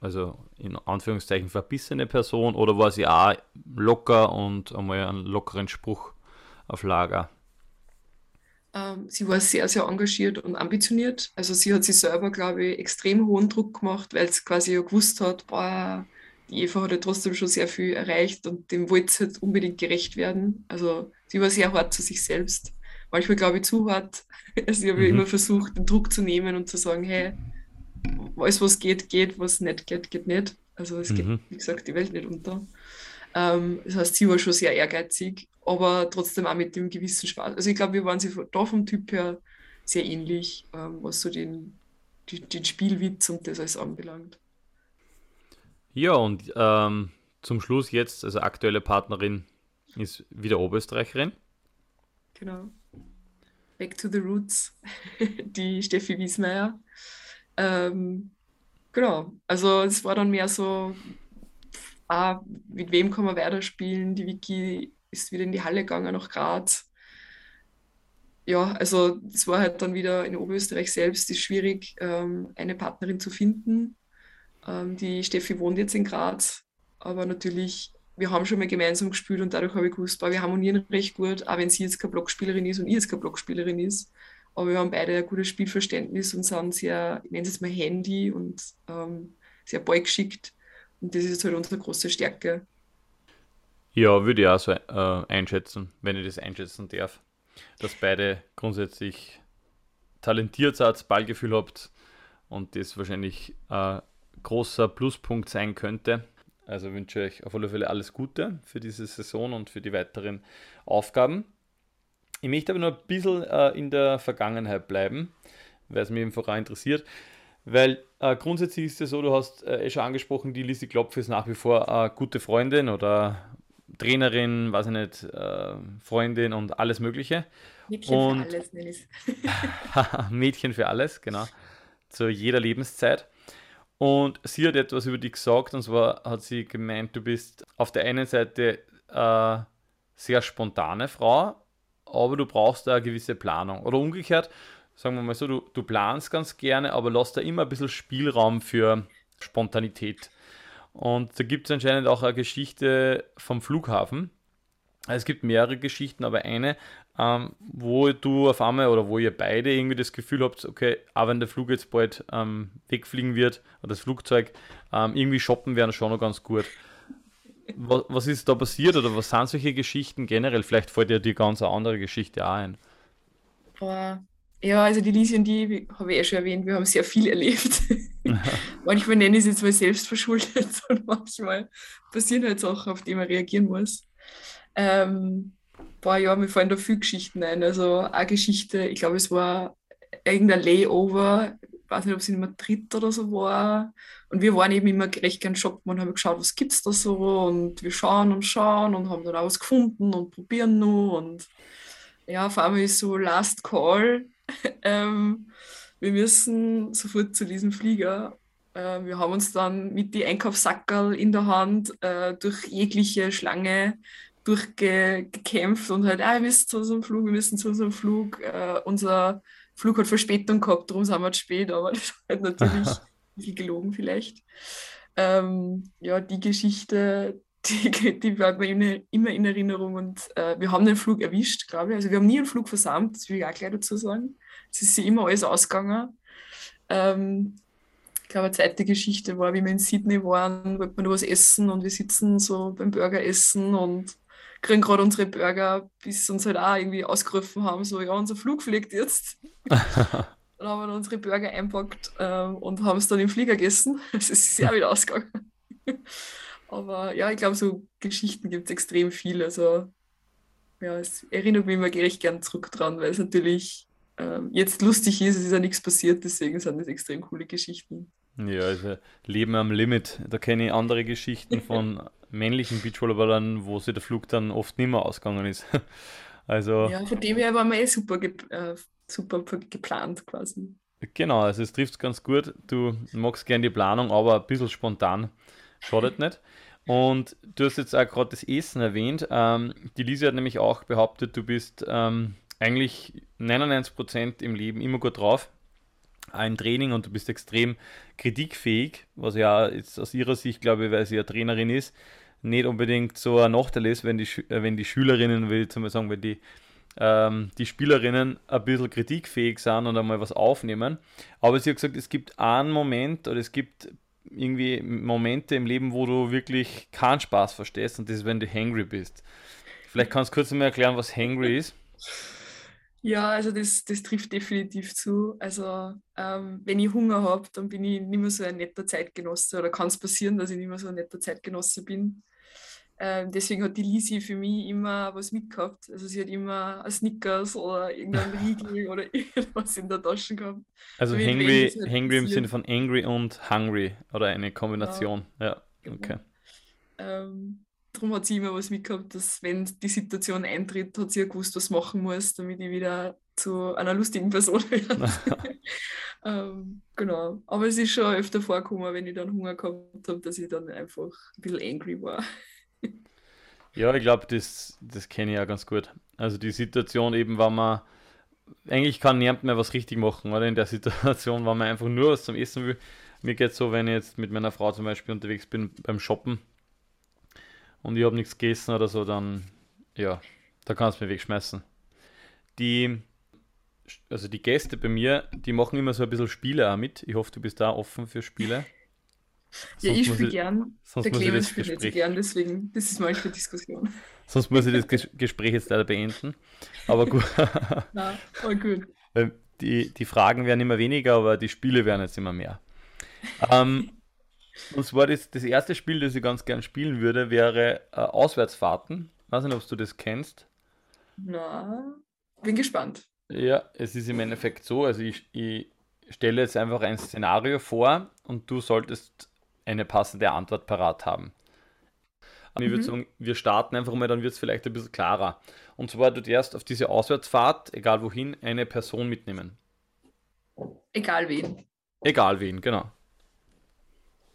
also in Anführungszeichen verbissene Person oder war sie auch locker und einmal einen lockeren Spruch auf Lager? Ähm, sie war sehr, sehr engagiert und ambitioniert. Also sie hat sich selber, glaube ich, extrem hohen Druck gemacht, weil sie quasi ja gewusst hat, boah, die Eva hat ja trotzdem schon sehr viel erreicht und dem wollte sie jetzt unbedingt gerecht werden. Also sie war sehr hart zu sich selbst. Manchmal, glaube ich, zu hart. Also ich habe mhm. immer versucht, den Druck zu nehmen und zu sagen, hey, alles, was geht, geht, was nicht geht, geht nicht. Also es mhm. geht, wie gesagt, die Welt nicht unter. Ähm, das heißt, sie war schon sehr ehrgeizig, aber trotzdem auch mit dem gewissen Spaß. Also ich glaube, wir waren sie da vom Typ her sehr ähnlich, ähm, was so den, die, den Spielwitz und das alles anbelangt. Ja, und ähm, zum Schluss jetzt, also aktuelle Partnerin ist wieder Oberösterreicherin. Genau. Back to the Roots, die Steffi Wiesmeier. Ähm, genau, also es war dann mehr so, ah, mit wem kann man weiterspielen? Die Vicky ist wieder in die Halle gegangen nach Graz. Ja, also es war halt dann wieder in Oberösterreich selbst ist schwierig, ähm, eine Partnerin zu finden. Ähm, die Steffi wohnt jetzt in Graz, aber natürlich, wir haben schon mal gemeinsam gespielt und dadurch habe ich gewusst, wir harmonieren recht gut, auch wenn sie jetzt keine Blockspielerin ist und ich jetzt keine Blockspielerin ist. Aber wir haben beide ein gutes Spielverständnis und sind sehr, ich nenne es mal Handy und ähm, sehr ballgeschickt. Und das ist halt unsere große Stärke. Ja, würde ich auch so äh, einschätzen, wenn ich das einschätzen darf. Dass beide grundsätzlich talentiert seid, Ballgefühl habt und das wahrscheinlich ein großer Pluspunkt sein könnte. Also wünsche ich euch auf alle Fälle alles Gute für diese Saison und für die weiteren Aufgaben. Ich möchte aber noch ein bisschen äh, in der Vergangenheit bleiben, weil es mich eben vorher interessiert. Weil äh, grundsätzlich ist es so, du hast äh, eh schon angesprochen, die Lisi Klopf ist nach wie vor eine gute Freundin oder Trainerin, weiß ich nicht, äh, Freundin und alles Mögliche. Mädchen und für alles, ich Mädchen für alles, genau. Zu jeder Lebenszeit. Und sie hat etwas über dich gesagt, und zwar hat sie gemeint, du bist auf der einen Seite äh, sehr spontane Frau, aber du brauchst da eine gewisse Planung. Oder umgekehrt, sagen wir mal so, du, du planst ganz gerne, aber lass da immer ein bisschen Spielraum für Spontanität. Und da gibt es anscheinend auch eine Geschichte vom Flughafen. Es gibt mehrere Geschichten, aber eine, ähm, wo du auf einmal oder wo ihr beide irgendwie das Gefühl habt, okay, auch wenn der Flug jetzt bald ähm, wegfliegen wird oder das Flugzeug, ähm, irgendwie shoppen wäre schon noch ganz gut. Was, was ist da passiert oder was sind solche Geschichten generell? Vielleicht fällt dir die ganz andere Geschichte auch ein. Boah. Ja, also die Lisi und die habe ich eh schon erwähnt, wir haben sehr viel erlebt. manchmal nenne ich es jetzt mal selbstverschuldet und manchmal passieren halt Sachen, auf die man reagieren muss. Ähm, boah, ja, mir fallen da viele Geschichten ein. Also eine Geschichte, ich glaube, es war irgendein Layover weiß nicht, ob es in Madrid oder so war. Und wir waren eben immer recht gern shoppen und haben geschaut, was gibt es da so. Und wir schauen und schauen und haben dann auch was gefunden und probieren nur. Und ja, vor allem ist so Last Call. ähm, wir müssen sofort zu diesem Flieger. Äh, wir haben uns dann mit die Einkaufssackerl in der Hand äh, durch jegliche Schlange durchgekämpft und halt, ah, wir müssen zu unserem Flug, wir müssen zu unserem Flug. Äh, unser Flug hat Verspätung gehabt, darum sind wir zu spät, aber das ist halt natürlich bisschen gelogen vielleicht. Ähm, ja, die Geschichte, die, die bleibt mir immer in Erinnerung und äh, wir haben den Flug erwischt, glaube ich. Also wir haben nie einen Flug versammelt, das will ich auch gleich dazu sagen. Es ist immer alles ausgegangen. Ähm, ich glaube, eine zweite Geschichte war, wie wir in Sydney waren, wollten wir noch was essen und wir sitzen so beim Burger essen und kriegen gerade unsere Burger, bis sie uns halt auch irgendwie ausgerufen haben, so, ja, unser Flug fliegt jetzt. dann haben wir unsere Burger einpackt ähm, und haben es dann im Flieger gegessen. Es ist sehr wieder ausgegangen. Aber ja, ich glaube, so Geschichten gibt es extrem viele. Also ja, es erinnert mich immer recht gern zurück dran, weil es natürlich ähm, jetzt lustig ist, es ist ja nichts passiert, deswegen sind das extrem coole Geschichten. Ja, also Leben am Limit. Da kenne ich andere Geschichten von männlichen Beachvolleyballern, wo sich der Flug dann oft nicht mehr ausgegangen ist. Also, ja, von dem her war man eh super, ge äh, super geplant quasi. Genau, also es trifft ganz gut. Du magst gerne die Planung, aber ein bisschen spontan. Schadet nicht. Und du hast jetzt auch gerade das Essen erwähnt. Ähm, die Lisa hat nämlich auch behauptet, du bist ähm, eigentlich 99% im Leben immer gut drauf ein Training und du bist extrem kritikfähig, was ja jetzt aus ihrer Sicht, glaube ich, weil sie ja Trainerin ist, nicht unbedingt so ein Nachteil ist, wenn die, äh, wenn die Schülerinnen, will ich zum sagen, wenn die, ähm, die Spielerinnen ein bisschen kritikfähig sind und einmal was aufnehmen. Aber sie hat gesagt, es gibt einen Moment oder es gibt irgendwie Momente im Leben, wo du wirklich keinen Spaß verstehst und das ist, wenn du hangry bist. Vielleicht kannst du kurz mal erklären, was hangry ist. Ja, also das, das trifft definitiv zu. Also ähm, wenn ich Hunger habe, dann bin ich nicht mehr so ein netter Zeitgenosse oder kann es passieren, dass ich nicht mehr so ein netter Zeitgenosse bin. Ähm, deswegen hat die Lisi für mich immer was mitgehabt. Also sie hat immer Snickers oder irgendein Riegel oder irgendwas in der Tasche gehabt. Also hangry, halt hangry im Sinne von angry und hungry oder eine Kombination. Ja, ja. Genau. okay. Ähm, darum hat sie immer was mitgehabt, dass wenn die Situation eintritt, hat sie ja gewusst, was machen muss, damit ich wieder zu einer lustigen Person werde. ähm, genau. Aber es ist schon öfter vorgekommen, wenn ich dann Hunger gehabt habe, dass ich dann einfach ein bisschen angry war. Ja, ich glaube, das, das kenne ich ja ganz gut. Also die Situation eben, wenn man eigentlich kann niemand mehr was richtig machen, oder? In der Situation, wenn man einfach nur was zum Essen will. Mir geht es so, wenn ich jetzt mit meiner Frau zum Beispiel unterwegs bin beim Shoppen und ich habe nichts gegessen oder so, dann ja, da kannst du mir wegschmeißen. Die, also die Gäste bei mir, die machen immer so ein bisschen Spiele auch mit. Ich hoffe, du bist da offen für Spiele. Ja, ich spiele gern. Der Clemens spielt nicht so gern, deswegen, das ist manchmal Diskussion. Sonst muss ich das Gespräch jetzt leider beenden. Aber gut. Na, voll gut. Die, die Fragen werden immer weniger, aber die Spiele werden jetzt immer mehr. Ähm, und zwar das, das erste Spiel, das ich ganz gern spielen würde, wäre äh, Auswärtsfahrten. Ich weiß nicht, ob du das kennst. Na, bin gespannt. Ja, es ist im Endeffekt so, also ich, ich stelle jetzt einfach ein Szenario vor und du solltest eine passende Antwort parat haben. Mhm. Ich würde sagen, wir starten einfach mal, dann wird es vielleicht ein bisschen klarer. Und zwar, du darfst auf diese Auswärtsfahrt, egal wohin, eine Person mitnehmen. Egal wen. Egal wen, genau.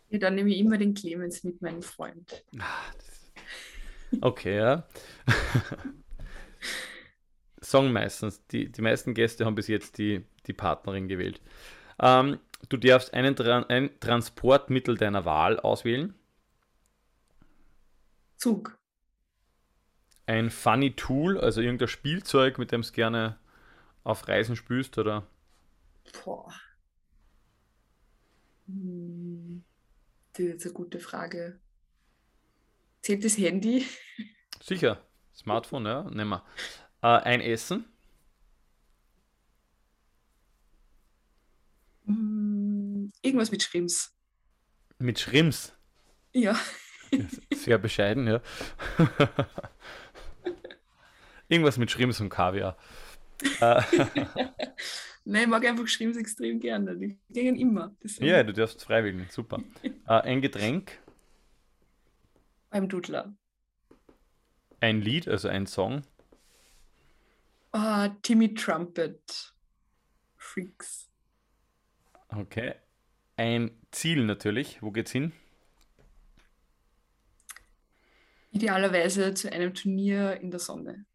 Ja, dann nehme ich immer den Clemens mit, meinem Freund. Okay, ja. Song meistens. Die, die meisten Gäste haben bis jetzt die, die Partnerin gewählt. Ähm, du darfst einen Tra ein Transportmittel deiner Wahl auswählen. Zug. Ein Funny Tool, also irgendein Spielzeug, mit dem du gerne auf Reisen spürst, oder? Boah. Hm. Das ist eine gute Frage. Zählt das Handy? Sicher. Smartphone, ja, nehmen wir. Äh, ein Essen? Irgendwas mit Schrimps. Mit Schrimps? Ja. Sehr bescheiden, ja. Irgendwas mit Schrimps und Kaviar. Äh, Nein, ich mag einfach Schrimps extrem gerne. Die gehen immer. Deswegen. Ja, du darfst freiwillig, super. äh, ein Getränk? Beim Dudler. Ein Lied, also ein Song? Uh, Timmy Trumpet. Freaks. Okay. Ein Ziel natürlich. Wo geht's hin? Idealerweise zu einem Turnier in der Sonne.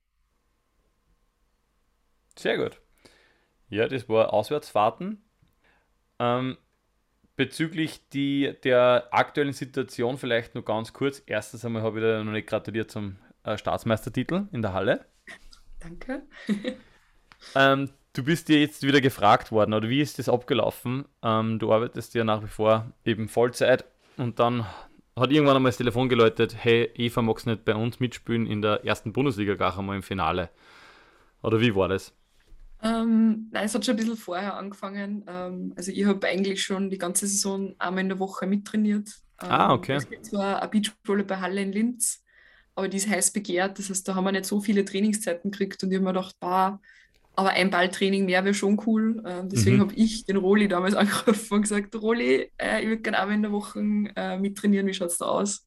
Sehr gut. Ja, das war Auswärtsfahrten. Ähm, bezüglich die, der aktuellen Situation vielleicht nur ganz kurz. Erstens einmal habe ich dir noch nicht gratuliert zum äh, Staatsmeistertitel in der Halle. Danke. ähm, du bist dir jetzt wieder gefragt worden, oder wie ist das abgelaufen? Ähm, du arbeitest ja nach wie vor eben Vollzeit und dann hat irgendwann einmal das Telefon geläutet, hey, Eva, magst du nicht bei uns mitspielen in der ersten Bundesliga gar einmal im Finale? Oder wie war das? Ähm, nein, es hat schon ein bisschen vorher angefangen. Ähm, also ich habe eigentlich schon die ganze Saison einmal in der Woche mittrainiert. Ähm, ah, okay. Es gibt zwar eine Beachvolleyball-Halle in Linz, aber die ist heiß begehrt. Das heißt, da haben wir nicht so viele Trainingszeiten gekriegt und ich habe mir gedacht, bah, aber ein Balltraining mehr wäre schon cool. Ähm, deswegen mhm. habe ich den Roli damals angerufen und gesagt, Roli, äh, ich würde gerne einmal in der Woche äh, mittrainieren, wie schaut es da aus?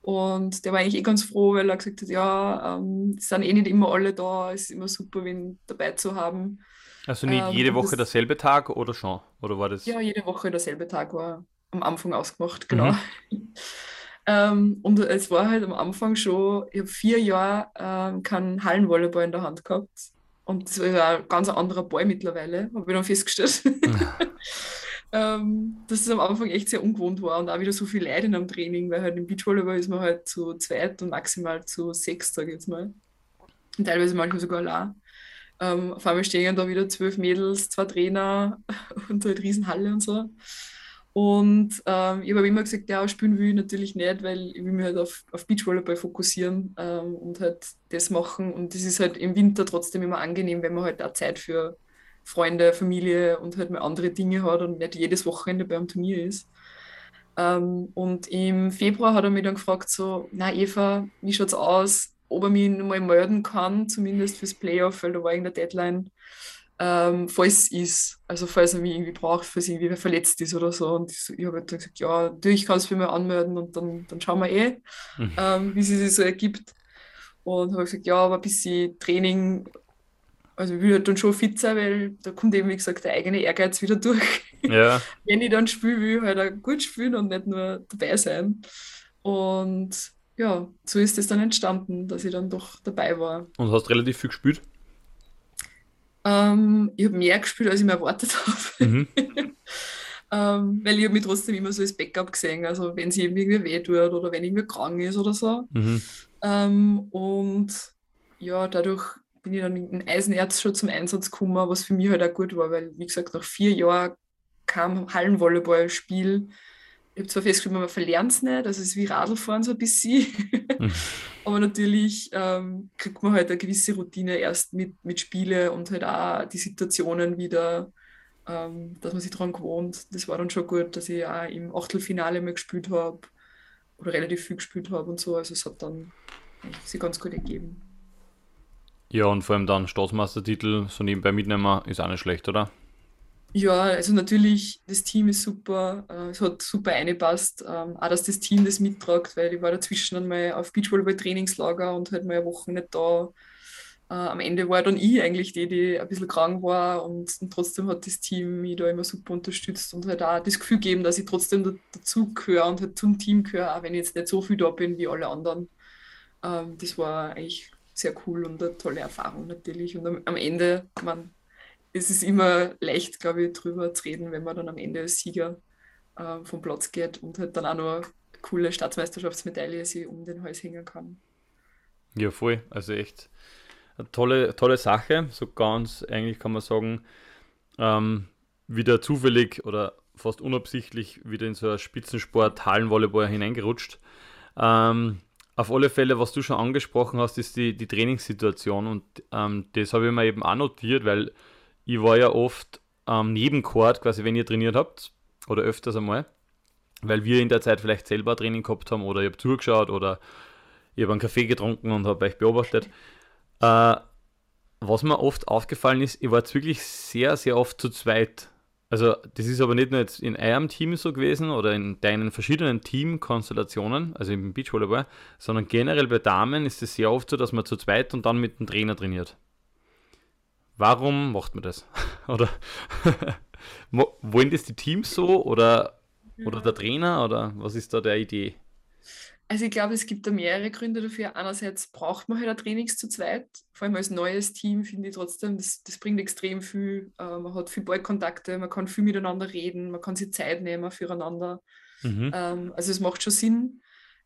Und der war eigentlich eh ganz froh, weil er gesagt hat, ja, ähm, es sind eh nicht immer alle da, es ist immer super, wen dabei zu haben. Also nicht ähm, jede Woche das, derselbe Tag oder schon? Oder war das? Ja, jede Woche derselbe Tag war am Anfang ausgemacht, genau. Mhm. ähm, und es war halt am Anfang schon, ich habe vier Jahre ähm, keinen Hallenvolleyball in der Hand gehabt. Und das war ein ganz anderer Ball mittlerweile, habe ich dann festgestellt. ähm, dass es am Anfang echt sehr ungewohnt war und auch wieder so viel Leid in einem Training, weil halt im Beachvolleyball ist man halt zu zweit und maximal zu sechs, sage ich jetzt mal. Und teilweise manchmal sogar allein. Ähm, auf einmal stehen da wieder zwölf Mädels, zwei Trainer und halt Riesenhalle und so. Und ähm, ich habe immer gesagt, ja, spielen will ich natürlich nicht, weil ich will mich halt auf, auf Beachvolleyball fokussieren ähm, und halt das machen. Und das ist halt im Winter trotzdem immer angenehm, wenn man halt auch Zeit für Freunde, Familie und halt mal andere Dinge hat und nicht jedes Wochenende beim Turnier ist. Ähm, und im Februar hat er mich dann gefragt, so, na Eva, wie schaut es aus, ob er mich mal melden kann, zumindest fürs Playoff, weil da war irgendeine Deadline, ähm, falls es ist, also falls er mich irgendwie braucht, falls irgendwie wer verletzt ist oder so. Und ich, ich habe halt dann gesagt, ja, natürlich kann es für mich anmelden und dann, dann schauen wir eh, mhm. ähm, wie sich das so ergibt. Und habe gesagt, ja, aber ein bisschen Training also ich will halt dann schon fit sein, weil da kommt eben, wie gesagt, der eigene Ehrgeiz wieder durch. Ja. Wenn ich dann spiele, will ich halt auch gut spielen und nicht nur dabei sein. Und ja, so ist es dann entstanden, dass ich dann doch dabei war. Und hast relativ viel gespielt? Ähm, ich habe mehr gespielt, als ich mir erwartet habe. Mhm. ähm, weil ich habe mich trotzdem immer so als Backup gesehen, also wenn sie irgendwie weh tut oder wenn irgendwie krank ist oder so. Mhm. Ähm, und ja, dadurch bin ich dann in Eisenerz schon zum Einsatz gekommen, was für mich halt auch gut war, weil, wie gesagt, nach vier Jahren kam Hallenvolleyballspiel. Ich habe zwar festgestellt, man verlernt es nicht, also es ist wie Radlfahren so ein bisschen, mhm. aber natürlich ähm, kriegt man halt eine gewisse Routine erst mit, mit Spiele und halt auch die Situationen wieder, ähm, dass man sich daran gewohnt. Das war dann schon gut, dass ich auch im Achtelfinale mal gespielt habe oder relativ viel gespielt habe und so, also es hat dann sich ganz gut ergeben. Ja, und vor allem dann Staatsmeistertitel so nebenbei mitnehmen, ist auch nicht schlecht, oder? Ja, also natürlich, das Team ist super, äh, es hat super eingepasst, ähm, auch dass das Team das mittragt, weil ich war dazwischen einmal auf Beachvolleyball-Trainingslager und halt mal eine Woche nicht da. Äh, am Ende war dann ich eigentlich die, die ein bisschen krank war und, und, trotzdem hat das Team mich da immer super unterstützt und halt auch das Gefühl gegeben, dass ich trotzdem da, dazu gehöre und halt zum Team gehöre, auch wenn ich jetzt nicht so viel da bin wie alle anderen. Ähm, das war eigentlich sehr cool und eine tolle Erfahrung natürlich. Und am Ende, man, es ist immer leicht, glaube ich, drüber zu reden, wenn man dann am Ende als Sieger äh, vom Platz geht und halt dann auch noch eine coole Staatsmeisterschaftsmedaille sich um den Hals hängen kann. Ja, voll. Also echt eine tolle, tolle Sache. So ganz, eigentlich kann man sagen, ähm, wieder zufällig oder fast unabsichtlich wieder in so einen Spitzensport Hallenvolleyball hineingerutscht. Ähm, auf alle Fälle, was du schon angesprochen hast, ist die, die Trainingssituation und ähm, das habe ich mir eben auch notiert, weil ich war ja oft am ähm, Nebenchord, quasi wenn ihr trainiert habt oder öfters einmal, weil wir in der Zeit vielleicht selber Training gehabt haben oder ich habe zugeschaut oder ich habe einen Kaffee getrunken und habe euch beobachtet. Äh, was mir oft aufgefallen ist, ich war jetzt wirklich sehr, sehr oft zu zweit also, das ist aber nicht nur jetzt in eurem Team so gewesen oder in deinen verschiedenen Teamkonstellationen, also im Beachvolleyball, sondern generell bei Damen ist es sehr oft so, dass man zu zweit und dann mit dem Trainer trainiert. Warum macht man das? oder wollen das die Teams so oder, oder der Trainer oder was ist da der Idee? Also ich glaube, es gibt da mehrere Gründe dafür. Einerseits braucht man halt ein Trainings zu zweit. Vor allem als neues Team finde ich trotzdem, das, das bringt extrem viel. Äh, man hat viel Ballkontakte, man kann viel miteinander reden, man kann sich Zeit nehmen füreinander. Mhm. Ähm, also es macht schon Sinn.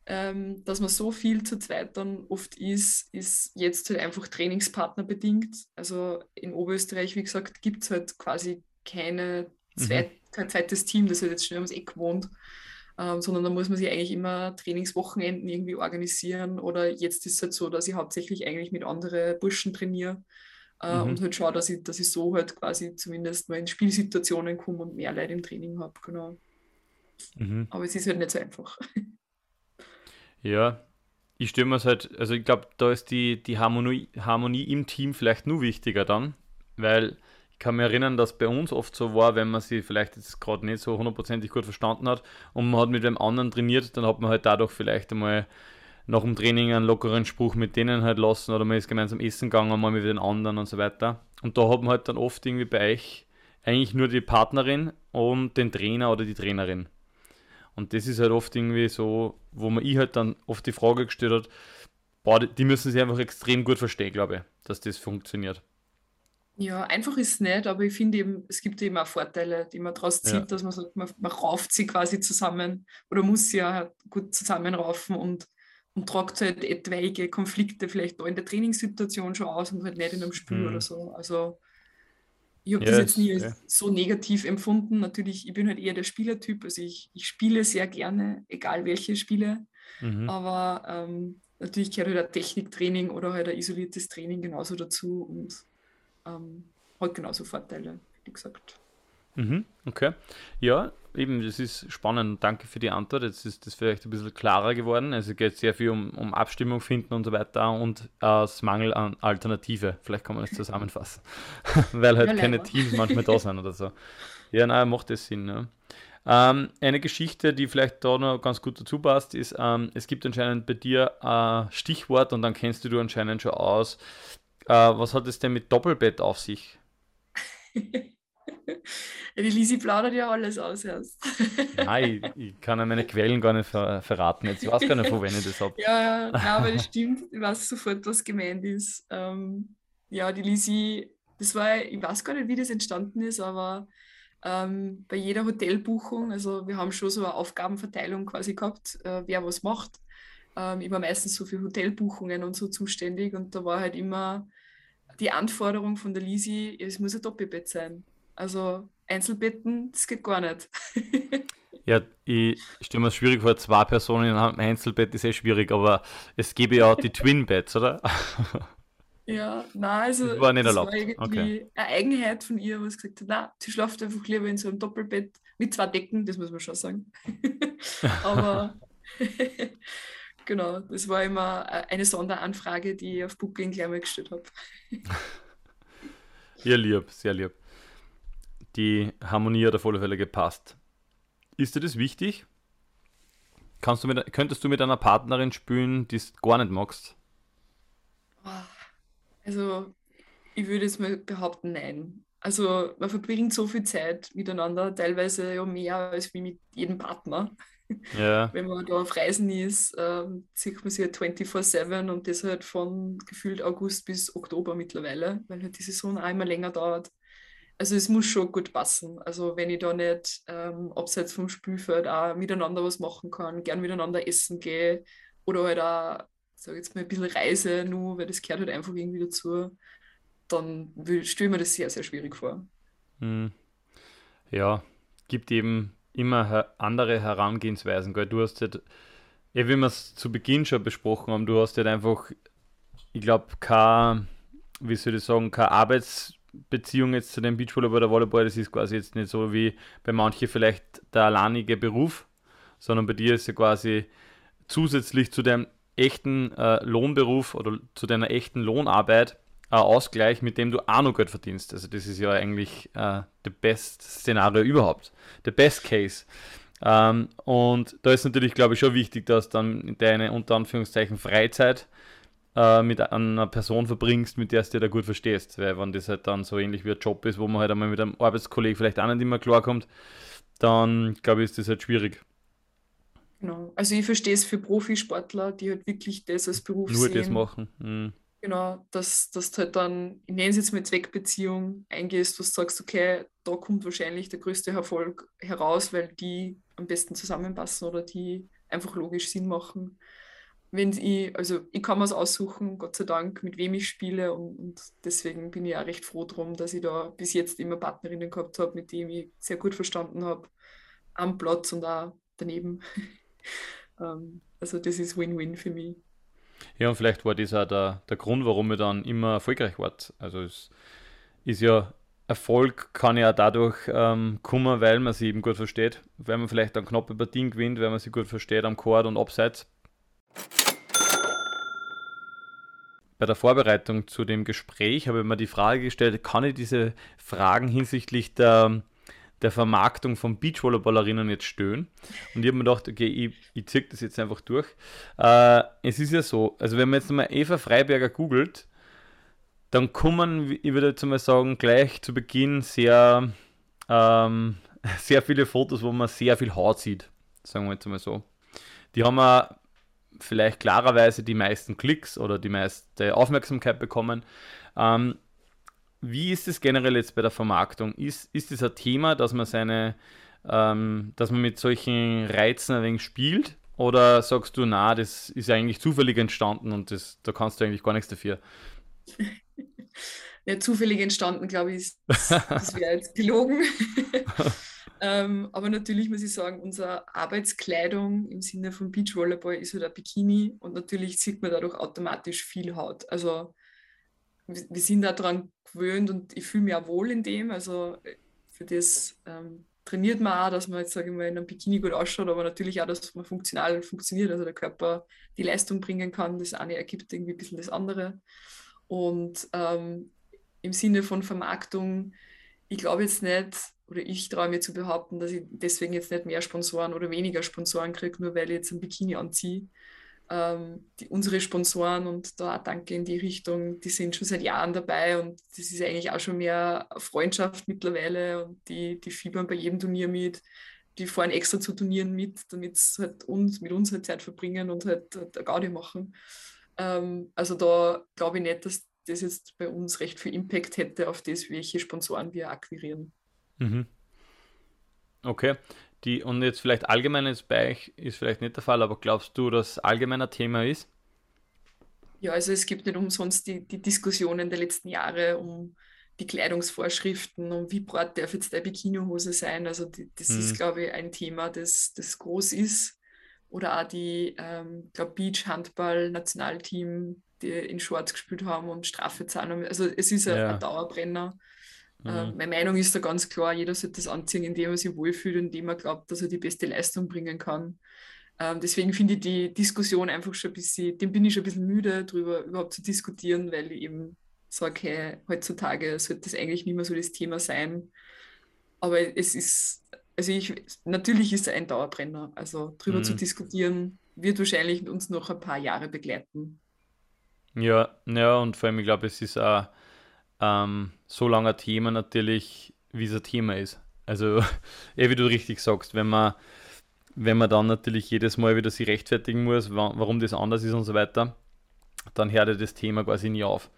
Ähm, dass man so viel zu zweit dann oft ist, ist jetzt halt einfach Trainingspartner bedingt. Also in Oberösterreich, wie gesagt, gibt es halt quasi keine mhm. zweit, mhm. kein zweites Team, das halt jetzt schnell ums Eck wohnt. ähm, sondern da muss man sich eigentlich immer Trainingswochenenden irgendwie organisieren. Oder jetzt ist es halt so, dass ich hauptsächlich eigentlich mit anderen Burschen trainiere äh, mhm. und halt schaue, dass ich, dass ich so halt quasi zumindest mal in Spielsituationen komme und mehr Leute im Training habe. Genau. Mhm. Aber es ist halt nicht so einfach. Ja, ich stelle mir es halt, also ich glaube, da ist die, die Harmonie, Harmonie im Team vielleicht nur wichtiger dann, weil ich kann mich erinnern, dass bei uns oft so war, wenn man sie vielleicht jetzt gerade nicht so hundertprozentig gut verstanden hat und man hat mit dem anderen trainiert, dann hat man halt dadurch vielleicht einmal nach dem Training einen lockeren Spruch mit denen halt lassen oder man ist gemeinsam essen gegangen, mal mit den anderen und so weiter. Und da hat man halt dann oft irgendwie bei euch eigentlich nur die Partnerin und den Trainer oder die Trainerin. Und das ist halt oft irgendwie so, wo man ich halt dann oft die Frage gestellt hat, boah, die müssen sich einfach extrem gut verstehen, glaube ich, dass das funktioniert. Ja, einfach ist es nicht, aber ich finde eben, es gibt eben auch Vorteile, die man daraus zieht, ja. dass man sagt, man, man rauft sie quasi zusammen oder muss sie ja halt gut zusammenraufen und, und tragt halt etwaige Konflikte vielleicht da in der Trainingssituation schon aus und halt nicht in einem Spiel mhm. oder so. Also ich habe yes, das jetzt nie yeah. so negativ empfunden. Natürlich, ich bin halt eher der Spielertyp. Also ich, ich spiele sehr gerne, egal welche Spiele. Mhm. Aber ähm, natürlich gehört halt ein Techniktraining oder halt ein isoliertes Training genauso dazu und ähm, hat genauso Vorteile, wie gesagt. Mhm, okay. Ja, eben, das ist spannend. Danke für die Antwort. Jetzt ist das vielleicht ein bisschen klarer geworden. Also es geht sehr viel um, um Abstimmung finden und so weiter und aus Mangel an Alternative. Vielleicht kann man das zusammenfassen. Weil halt ja, keine Teams manchmal da sind oder so. Ja, nein, macht das Sinn. Ja. Ähm, eine Geschichte, die vielleicht da noch ganz gut dazu passt, ist, ähm, es gibt anscheinend bei dir ein Stichwort und dann kennst du du anscheinend schon aus. Äh, was hat es denn mit Doppelbett auf sich? Die Lisi plaudert ja alles aus erst. Nein, ich, ich kann ja meine Quellen gar nicht ver verraten. Jetzt weiß gar nicht, von wem ich das habe. Ja, ja, nein, aber das stimmt. Ich weiß sofort, was gemeint ist. Ähm, ja, die Lisi, das war, ich weiß gar nicht, wie das entstanden ist, aber ähm, bei jeder Hotelbuchung, also wir haben schon so eine Aufgabenverteilung quasi gehabt, äh, wer was macht. Ähm, ich war meistens so für Hotelbuchungen und so zuständig und da war halt immer die Anforderung von der Lisi, es muss ein Doppelbett sein. Also Einzelbetten, das geht gar nicht. ja, ich stelle mir es schwierig vor, zwei Personen in einem Einzelbett ist eh schwierig, aber es gäbe ja auch die Twin-Beds, oder? Ja, nein, also das war nicht das erlaubt. war irgendwie okay. eine Eigenheit von ihr, was gesagt hat, nein, sie schlaft einfach lieber in so einem Doppelbett mit zwei Decken, das muss man schon sagen. Aber genau, das war immer eine Sonderanfrage, die ich auf Booking gleich mal gestellt habe. ja, lieb, sehr lieb die Harmonie hat auf alle Fälle gepasst. Ist dir das wichtig? Kannst du mit, könntest du mit einer Partnerin spielen, die es gar nicht magst? Also, ich würde jetzt mal behaupten, nein. Also, man verbringt so viel Zeit miteinander, teilweise ja mehr als wie mit jedem Partner. Ja. Wenn man da auf Reisen ist, ähm, sieht man sich halt 24-7 und das halt von gefühlt August bis Oktober mittlerweile, weil halt die Saison immer länger dauert also es muss schon gut passen. Also wenn ich da nicht ähm, abseits vom Spielfeld auch miteinander was machen kann, gern miteinander essen gehe oder halt auch, sag jetzt mal, ein bisschen Reise nur, weil das gehört halt einfach irgendwie dazu, dann stelle ich mir das sehr, sehr schwierig vor. Hm. Ja, gibt eben immer andere Herangehensweisen. Gell? Du hast halt, ja, wie wir es zu Beginn schon besprochen haben, du hast halt einfach, ich glaube, kein, wie soll ich sagen, kein Arbeits- Beziehung jetzt zu dem Beachvolleyball oder Volleyball, das ist quasi jetzt nicht so wie bei manchen vielleicht der alleinige Beruf, sondern bei dir ist ja quasi zusätzlich zu deinem echten äh, Lohnberuf oder zu deiner echten Lohnarbeit ein Ausgleich, mit dem du auch noch Geld verdienst. Also das ist ja eigentlich äh, the best Szenario überhaupt, the best case. Ähm, und da ist natürlich, glaube ich, schon wichtig, dass dann deine unter Anführungszeichen Freizeit äh, mit einer Person verbringst, mit der du dir da gut verstehst. Weil wenn das halt dann so ähnlich wie ein Job ist, wo man halt einmal mit einem Arbeitskollegen vielleicht auch nicht immer klarkommt, dann glaube ich, ist das halt schwierig. Genau. Also ich verstehe es für Profisportler, die halt wirklich das als Beruf Nur sehen. das machen. Mhm. Genau, dass, dass du halt dann, ich nenne es jetzt mal Zweckbeziehung, eingehst, wo du sagst, okay, da kommt wahrscheinlich der größte Erfolg heraus, weil die am besten zusammenpassen oder die einfach logisch Sinn machen wenn ich, also ich kann mir es aussuchen, Gott sei Dank, mit wem ich spiele und, und, deswegen bin ich auch recht froh drum, dass ich da bis jetzt immer Partnerinnen gehabt habe, mit denen ich sehr gut verstanden habe am Platz und auch daneben. ähm, also das ist Win-Win für mich. Ja, und vielleicht war das auch der, der Grund, warum ihr dann immer erfolgreich wart. Also es ist ja Erfolg kann ja dadurch ähm, kommen, weil man sie eben gut versteht, weil man vielleicht dann knappe Partien gewinnt, weil man sie gut versteht am Chord und abseits. Bei der Vorbereitung zu dem Gespräch habe ich mir die Frage gestellt, kann ich diese Fragen hinsichtlich der, der Vermarktung von Beachvolleyballerinnen jetzt stören? Und ich habe mir gedacht, okay, ich, ich ziehe das jetzt einfach durch. Äh, es ist ja so, also wenn man jetzt mal Eva Freiberger googelt, dann kommen, ich würde jetzt mal sagen, gleich zu Beginn sehr, ähm, sehr viele Fotos, wo man sehr viel Haut sieht, sagen wir jetzt mal so. Die haben wir vielleicht klarerweise die meisten Klicks oder die meiste Aufmerksamkeit bekommen. Ähm, wie ist es generell jetzt bei der Vermarktung? Ist, ist es ein Thema, dass man seine, ähm, dass man mit solchen Reizen ein wenig spielt? Oder sagst du, na, das ist eigentlich zufällig entstanden und das, da kannst du eigentlich gar nichts dafür? ja, zufällig entstanden, glaube ich, das wäre jetzt gelogen. ähm, aber natürlich muss ich sagen, unsere Arbeitskleidung im Sinne von Beachvolleyball ist halt ein Bikini und natürlich sieht man dadurch automatisch viel Haut. Also wir, wir sind daran gewöhnt und ich fühle mich auch wohl in dem. Also für das ähm, trainiert man auch, dass man jetzt, sage ich mal, in einem Bikini gut ausschaut, aber natürlich auch, dass man funktional funktioniert, also der Körper die Leistung bringen kann. Das eine ergibt irgendwie ein bisschen das andere. Und ähm, im Sinne von Vermarktung, ich glaube jetzt nicht, oder ich traue mir zu behaupten, dass ich deswegen jetzt nicht mehr Sponsoren oder weniger Sponsoren kriege, nur weil ich jetzt ein Bikini anziehe. Ähm, die, unsere Sponsoren und da danke in die Richtung, die sind schon seit Jahren dabei und das ist eigentlich auch schon mehr Freundschaft mittlerweile und die, die fiebern bei jedem Turnier mit. Die fahren extra zu Turnieren mit, damit sie halt uns, mit uns halt Zeit verbringen und halt, halt Gaudi machen. Ähm, also da glaube ich nicht, dass das jetzt bei uns recht viel Impact hätte auf das, welche Sponsoren wir akquirieren. Mhm. Okay. Die, und jetzt vielleicht allgemeines bei euch ist vielleicht nicht der Fall, aber glaubst du, dass allgemeiner Thema ist? Ja, also es gibt nicht umsonst die, die Diskussionen der letzten Jahre um die Kleidungsvorschriften und wie breit darf jetzt der Bikinihose sein. Also die, das mhm. ist, glaube ich, ein Thema, das, das groß ist oder auch die, ähm, glaube Beach Handball Nationalteam, die in Schwarz gespielt haben und Strafe zahlen. Also es ist ja. ein Dauerbrenner. Mhm. Äh, meine Meinung ist da ganz klar, jeder sollte das anziehen, indem er sich wohlfühlt und indem er glaubt, dass er die beste Leistung bringen kann. Ähm, deswegen finde ich die Diskussion einfach schon ein bisschen, dem bin ich schon ein bisschen müde, darüber überhaupt zu diskutieren, weil ich eben sage, hey, heutzutage sollte das eigentlich nicht mehr so das Thema sein. Aber es ist also ich, natürlich ist er ein Dauerbrenner. Also drüber mhm. zu diskutieren, wird wahrscheinlich uns noch ein paar Jahre begleiten. Ja, ja, und vor allem, ich glaube, es ist auch ähm, so lange Thema natürlich, wie es ein Thema ist. Also, eh, wie du richtig sagst, wenn man, wenn man dann natürlich jedes Mal wieder sich rechtfertigen muss, warum das anders ist und so weiter, dann hört das Thema quasi nie auf.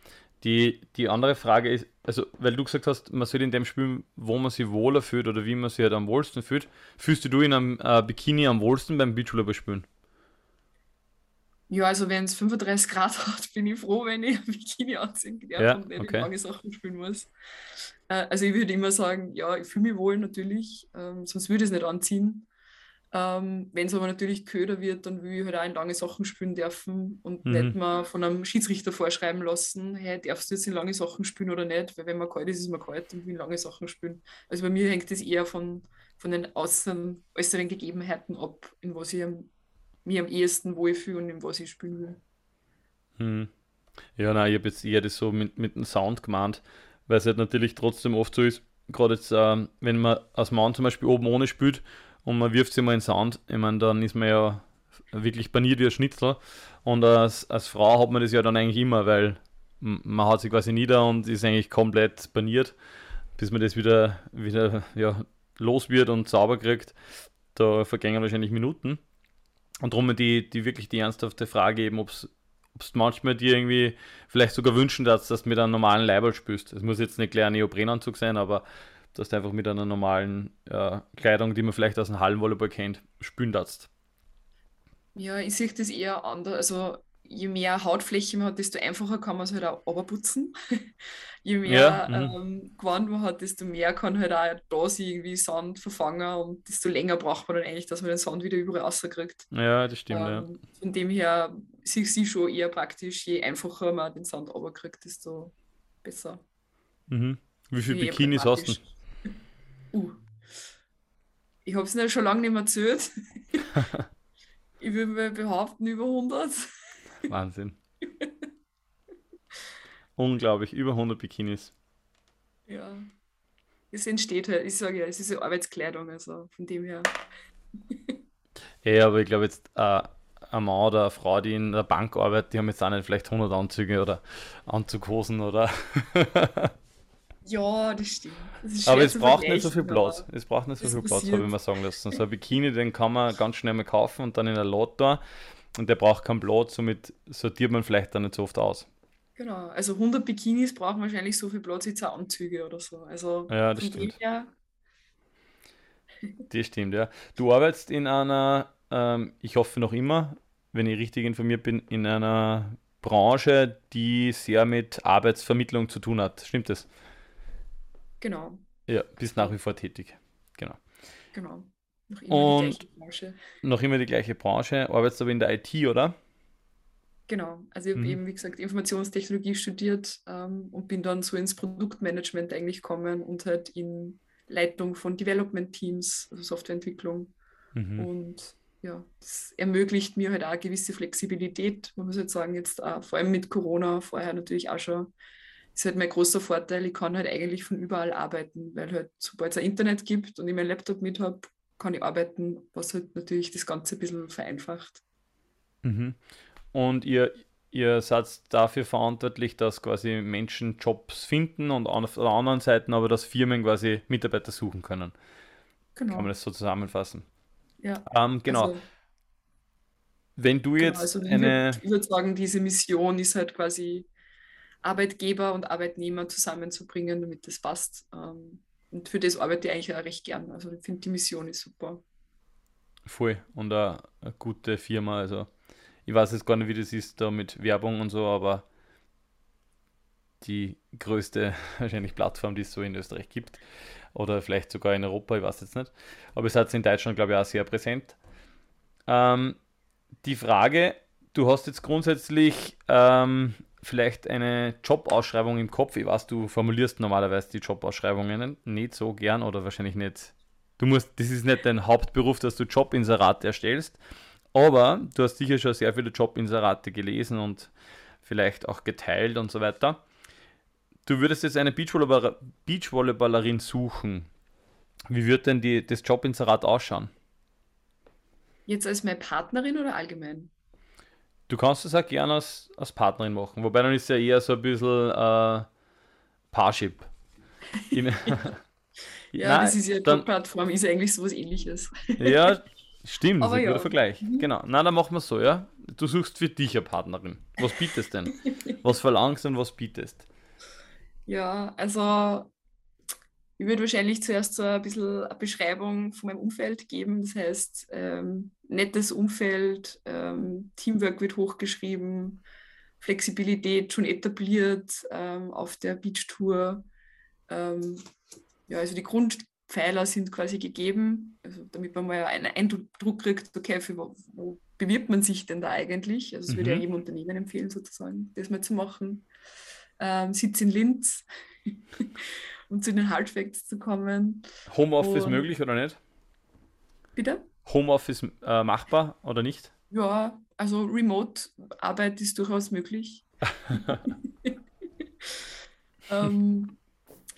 Die, die andere Frage ist, also weil du gesagt hast, man soll in dem spielen, wo man sich wohler fühlt oder wie man sich halt am wohlsten fühlt. Fühlst du in einem äh, Bikini am wohlsten beim Beachvolleyball spielen? Ja, also wenn es 35 Grad hat, bin ich froh, wenn ich ein Bikini anziehen darf ja, und nicht okay. lange Sachen spielen muss. Äh, also ich würde immer sagen, ja, ich fühle mich wohl natürlich, ähm, sonst würde ich es nicht anziehen. Ähm, Wenn es aber natürlich köder wird, dann will ich halt auch in lange Sachen spielen dürfen und mhm. nicht mal von einem Schiedsrichter vorschreiben lassen, hey, darfst du jetzt in lange Sachen spielen oder nicht? Weil wenn man kalt ist, ist man kalt und will lange Sachen spielen. Also bei mir hängt das eher von, von den äußeren, äußeren Gegebenheiten ab, in was ich am, mich am ehesten wohlfühle und in was ich spielen will. Mhm. Ja, nein, ich habe jetzt eher das so mit, mit dem Sound gemeint, weil es halt natürlich trotzdem oft so ist, gerade jetzt, äh, wenn man als Mann zum Beispiel oben ohne spielt, und man wirft sie mal in den Sand. Ich meine, dann ist man ja wirklich paniert wie ein Schnitzel. Und als, als Frau hat man das ja dann eigentlich immer, weil man hat sich quasi nieder und ist eigentlich komplett paniert, bis man das wieder, wieder ja, los wird und sauber kriegt. Da vergehen wahrscheinlich Minuten. Und darum die, die wirklich die ernsthafte Frage eben, ob es manchmal dir irgendwie vielleicht sogar wünschen darfst, dass du mit einem normalen Leiberl spürst. Es muss jetzt nicht gleich ein Neoprenanzug sein, aber dass du einfach mit einer normalen äh, Kleidung, die man vielleicht aus dem Hallenvolleyball kennt, spielen darfst. Ja, ich sehe das eher anders. Also je mehr Hautfläche man hat, desto einfacher kann man es halt auch runterputzen. je mehr Ja, mhm. ähm, Gewand man hat, desto mehr kann halt auch da sich irgendwie Sand verfangen und desto länger braucht man dann eigentlich, dass man den Sand wieder überall rauskriegt. Ja, das stimmt, ja. Ähm, von dem her sehe ich sie schon eher praktisch, je einfacher man den Sand runterkriegt, desto besser. Mhm. Wie viele eher Bikinis hast du? Uh, ich habe es nicht schon lange nicht mehr erzählt. Ich würde behaupten, über 100. Wahnsinn. Unglaublich, über 100 Bikinis. Ja, es entsteht halt, ich sage ja, es ist ja Arbeitskleidung, also von dem her. Ja, aber ich glaube jetzt, äh, ein Mann oder eine Frau, die in der Bank arbeitet, die haben jetzt auch nicht vielleicht 100 Anzüge oder Anzughosen oder. Ja, das stimmt. Das Aber es braucht nicht so viel Platz. Es braucht nicht so viel Platz, habe ich passiert. mir sagen lassen. So ein Bikini, den kann man ganz schnell mal kaufen und dann in ein Lot da. Und der braucht keinen Platz, somit sortiert man vielleicht dann nicht so oft aus. Genau, also 100 Bikinis brauchen wahrscheinlich so viel Platz wie Anzüge oder so. Also Ja, das stimmt. her, Das stimmt, ja. Du arbeitest in einer, ähm, ich hoffe noch immer, wenn ich richtig informiert bin, in einer Branche, die sehr mit Arbeitsvermittlung zu tun hat. Stimmt das? genau, Ja, bist nach wie vor tätig. Genau. genau. Noch immer die Und gleiche Branche. noch immer die gleiche Branche, arbeitest aber in der IT, oder? Genau, also ich habe Mhm. eben, wie gesagt, Informationstechnologie studiert ähm, und bin dann so ins Produktmanagement eigentlich gekommen und halt in Leitung von Development-Teams, also Softwareentwicklung. Mhm. Und ja, das ermöglicht mir halt auch eine gewisse Flexibilität. Man muss halt sagen, jetzt auch, vor allem mit Corona, vorher natürlich auch schon, ist halt mein großer Vorteil, ich kann halt eigentlich von überall arbeiten, weil halt, sobald es ein Internet gibt und ich meinen Laptop mit habe, kann ich arbeiten, was halt natürlich das Ganze ein bisschen vereinfacht. Mhm. Und ihr, ihr seid dafür verantwortlich, dass quasi Menschen Jobs finden und auf der anderen Seite aber, dass Firmen quasi Mitarbeiter suchen können. Kann man Genau, das so zusammenfassen? ja. Ähm, genau. Also, Wenn du genau, jetzt also ich eine, würde würd sagen, diese Mission ist halt quasi Arbeitgeber und Arbeitnehmer zusammenzubringen, damit das passt. Ähm, und für das arbeite ich eigentlich auch recht gern. Also ich finde, die Mission ist super. voll und eine, eine gute Firma, also ich weiß jetzt gar nicht, wie das ist da mit Werbung und so, aber die größte wahrscheinlich Plattform, die es so in Österreich gibt oder vielleicht sogar in Europa, ich weiß jetzt nicht. Aber es hat in Deutschland, glaube ich, auch sehr präsent. Ähm, die Frage, du hast jetzt grundsätzlich ähm, vielleicht eine Jobausschreibung im Kopf. Ich weiß, du formulierst normalerweise die Jobausschreibungen nicht so gern oder wahrscheinlich nicht. Du musst, das ist nicht dein Hauptberuf, dass du Jobinserate erstellst, aber du hast sicher schon sehr viele Jobinserate gelesen und vielleicht auch geteilt und so weiter. Du würdest jetzt eine Beachvolleyballer, Beachvolleyballerin suchen. Wie wird denn die, das Jobinserat ausschauen? Jetzt als meine Partnerin oder allgemein? Du kannst es auch gerne als, als Partnerin machen, wobei dann ist ja eher so ein bisschen äh, Parship. In, Ja, das Nein, ist ja dann, Jobplattform, ist eigentlich sowas ähnliches. ja, stimmt, das ist ein guter ja. Vergleich. Mhm. Genau. Na, dann machen wir es so, ja. Du suchst für dich eine Partnerin. Was bietest denn? Was verlangst und was bietest? Ja, also ich würde wahrscheinlich zuerst so ein bisschen eine Beschreibung von meinem Umfeld geben. Das heißt, ähm, nettes Umfeld, ähm, Teamwork wird hochgeschrieben, Flexibilität schon etabliert ähm, auf der Beachtour. Ähm, ja, also die Grundpfeiler sind quasi gegeben, also damit man mal einen Eindruck kriegt, okay, für wo, wo bewirbt man sich denn da eigentlich? Also es würde ja Mhm. jedem Unternehmen empfehlen, sozusagen, das mal zu machen. Ähm, Sitz in Linz, um zu den Hard Facts zu kommen. Homeoffice Und möglich oder nicht? bitte? Homeoffice äh, machbar oder nicht? Ja, also Remote-Arbeit ist durchaus möglich. Ähm,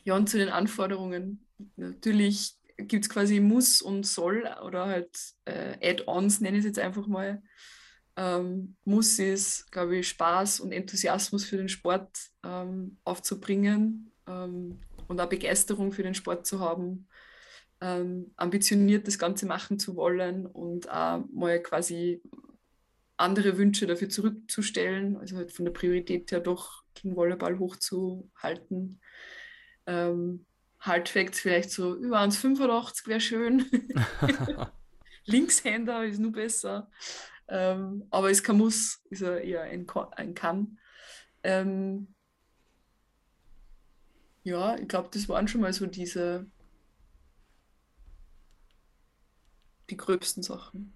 ja, und zu den Anforderungen. Natürlich gibt es quasi Muss und Soll oder halt äh, Add-ons, nenne ich es jetzt einfach mal. Ähm, Muss ist, glaube ich, Spaß und Enthusiasmus für den Sport ähm, aufzubringen ähm, und auch Begeisterung für den Sport zu haben, ähm, ambitioniert das Ganze machen zu wollen und auch mal quasi andere Wünsche dafür zurückzustellen, also halt von der Priorität her doch den Volleyball hochzuhalten. Ähm, Hard Facts vielleicht so über 1,85 wäre schön. Linkshänder ist nur besser. Ähm, aber ist kein Muss, ist er eher ein, ein Kann. Ähm, ja, ich glaube, das waren schon mal so diese die gröbsten Sachen.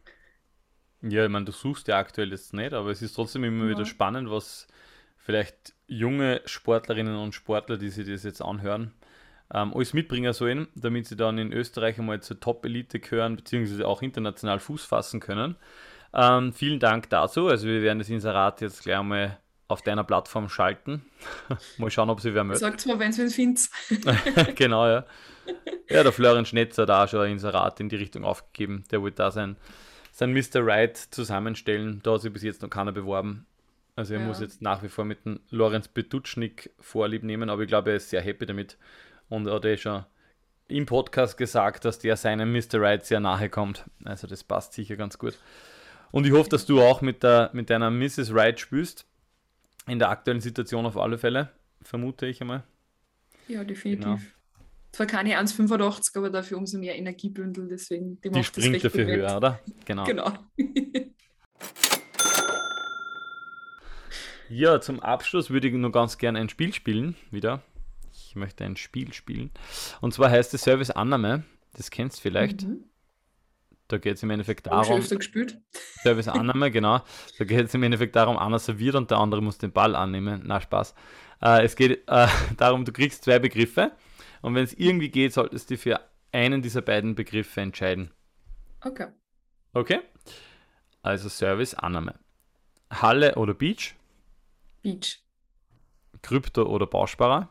Ja, ich meine, du suchst ja aktuell jetzt nicht, aber es ist trotzdem immer ja. wieder spannend, was vielleicht junge Sportlerinnen und Sportler, die sich das jetzt anhören, ähm, alles mitbringen sollen, damit sie dann in Österreich einmal zur Top-Elite gehören, beziehungsweise auch international Fuß fassen können. Ähm, vielen Dank dazu. Also wir werden das Inserat jetzt gleich einmal auf deiner Plattform schalten. mal schauen, ob sie wer möchte. Sagt mal, wenn es findet. genau, ja. Ja, der Florian Schnetzer hat auch schon ein Inserat in die Richtung aufgegeben. Der wollte da sein, sein Mr. Right zusammenstellen. Da hat sich bis jetzt noch keiner beworben. Also er ja. muss jetzt nach wie vor mit dem Lorenz Betutschnik vorlieb nehmen, aber ich glaube, er ist sehr happy damit und er hat eh schon im Podcast gesagt, dass der seinem Mr. Right sehr nahe kommt. Also das passt sicher ganz gut. Und ich hoffe, dass du auch mit, der, mit deiner Mrs. Right spielst. In der aktuellen Situation auf alle Fälle, vermute ich einmal. Ja, definitiv. Genau. Zwar keine 1,85, aber dafür umso mehr Energiebündel, deswegen die, die springt dafür höher, oder? Genau. genau. ja, zum Abschluss würde ich nur ganz gerne ein Spiel spielen, wieder. Ich möchte ein Spiel spielen. Und zwar heißt es Service Annahme. Das kennst du vielleicht. Mhm. Da geht es im Endeffekt darum. Service Annahme, genau. Da geht es im Endeffekt darum, einer serviert und der andere muss den Ball annehmen. Na, Spaß. Äh, es geht äh, darum, du kriegst zwei Begriffe und wenn es irgendwie geht, solltest du für einen dieser beiden Begriffe entscheiden. Okay. Okay? Also Service Annahme. Halle oder Beach? Beach. Krypto oder Bausparer?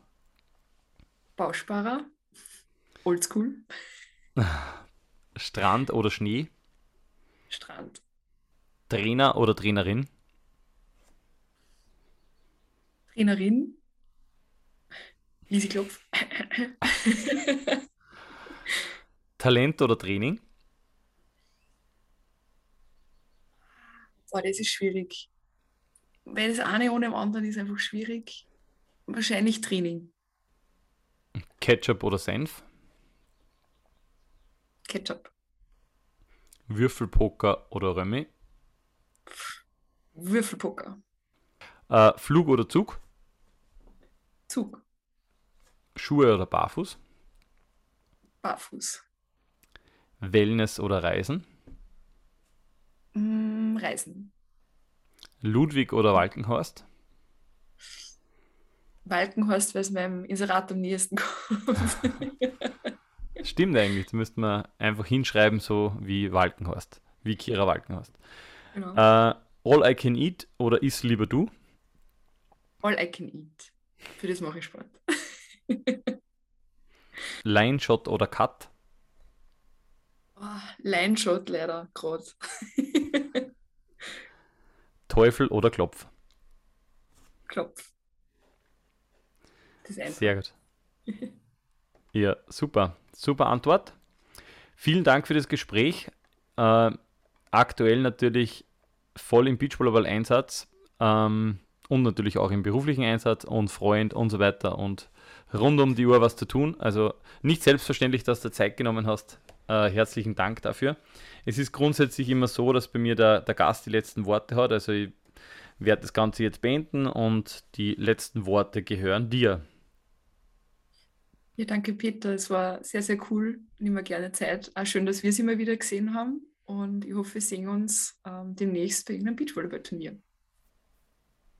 Bausparer. Oldschool. Strand oder Schnee? Strand. Trainer oder Trainerin? Trainerin. Lisi Klopf. Talent oder Training? Boah, das ist schwierig. Weil das eine ohne dem anderen ist einfach schwierig. Wahrscheinlich Training. Ketchup oder Senf? Ketchup. Würfelpoker oder Römi? Würfelpoker. Äh, Flug oder Zug? Zug. Schuhe oder Barfuß? Barfuß. Wellness oder Reisen? Mm, Reisen. Ludwig oder Walkenhorst? Walkenhorst, weil es meinem Inserat am nächsten kommt. Stimmt eigentlich, das müsste man einfach hinschreiben, so wie Walkenhorst, wie Kira Walkenhorst. Genau. Äh, All I Can Eat oder Iss lieber du? All I Can Eat. Für das mache ich Sport. Line Shot oder Cut? Oh, Line Shot leider gerade. Teufel oder Klopf? Klopf. Sehr gut. Ja, super. Super Antwort. Vielen Dank für das Gespräch. Äh, aktuell natürlich voll im Beachvolleyball-Einsatz ähm, und natürlich auch im beruflichen Einsatz und Freund und so weiter und rund um die Uhr was zu tun. Also nicht selbstverständlich, dass du Zeit genommen hast. Äh, herzlichen Dank dafür. Es ist grundsätzlich immer so, dass bei mir der, der Gast die letzten Worte hat. Also ich werde das Ganze jetzt beenden und die letzten Worte gehören dir. Ja, danke Peter. Es war sehr, sehr cool. Nimm mir gerne Zeit. Auch schön, dass wir sie mal wieder gesehen haben. Und ich hoffe, wir sehen uns ähm, demnächst bei irgendeinem Beachvolleyball-Turnier.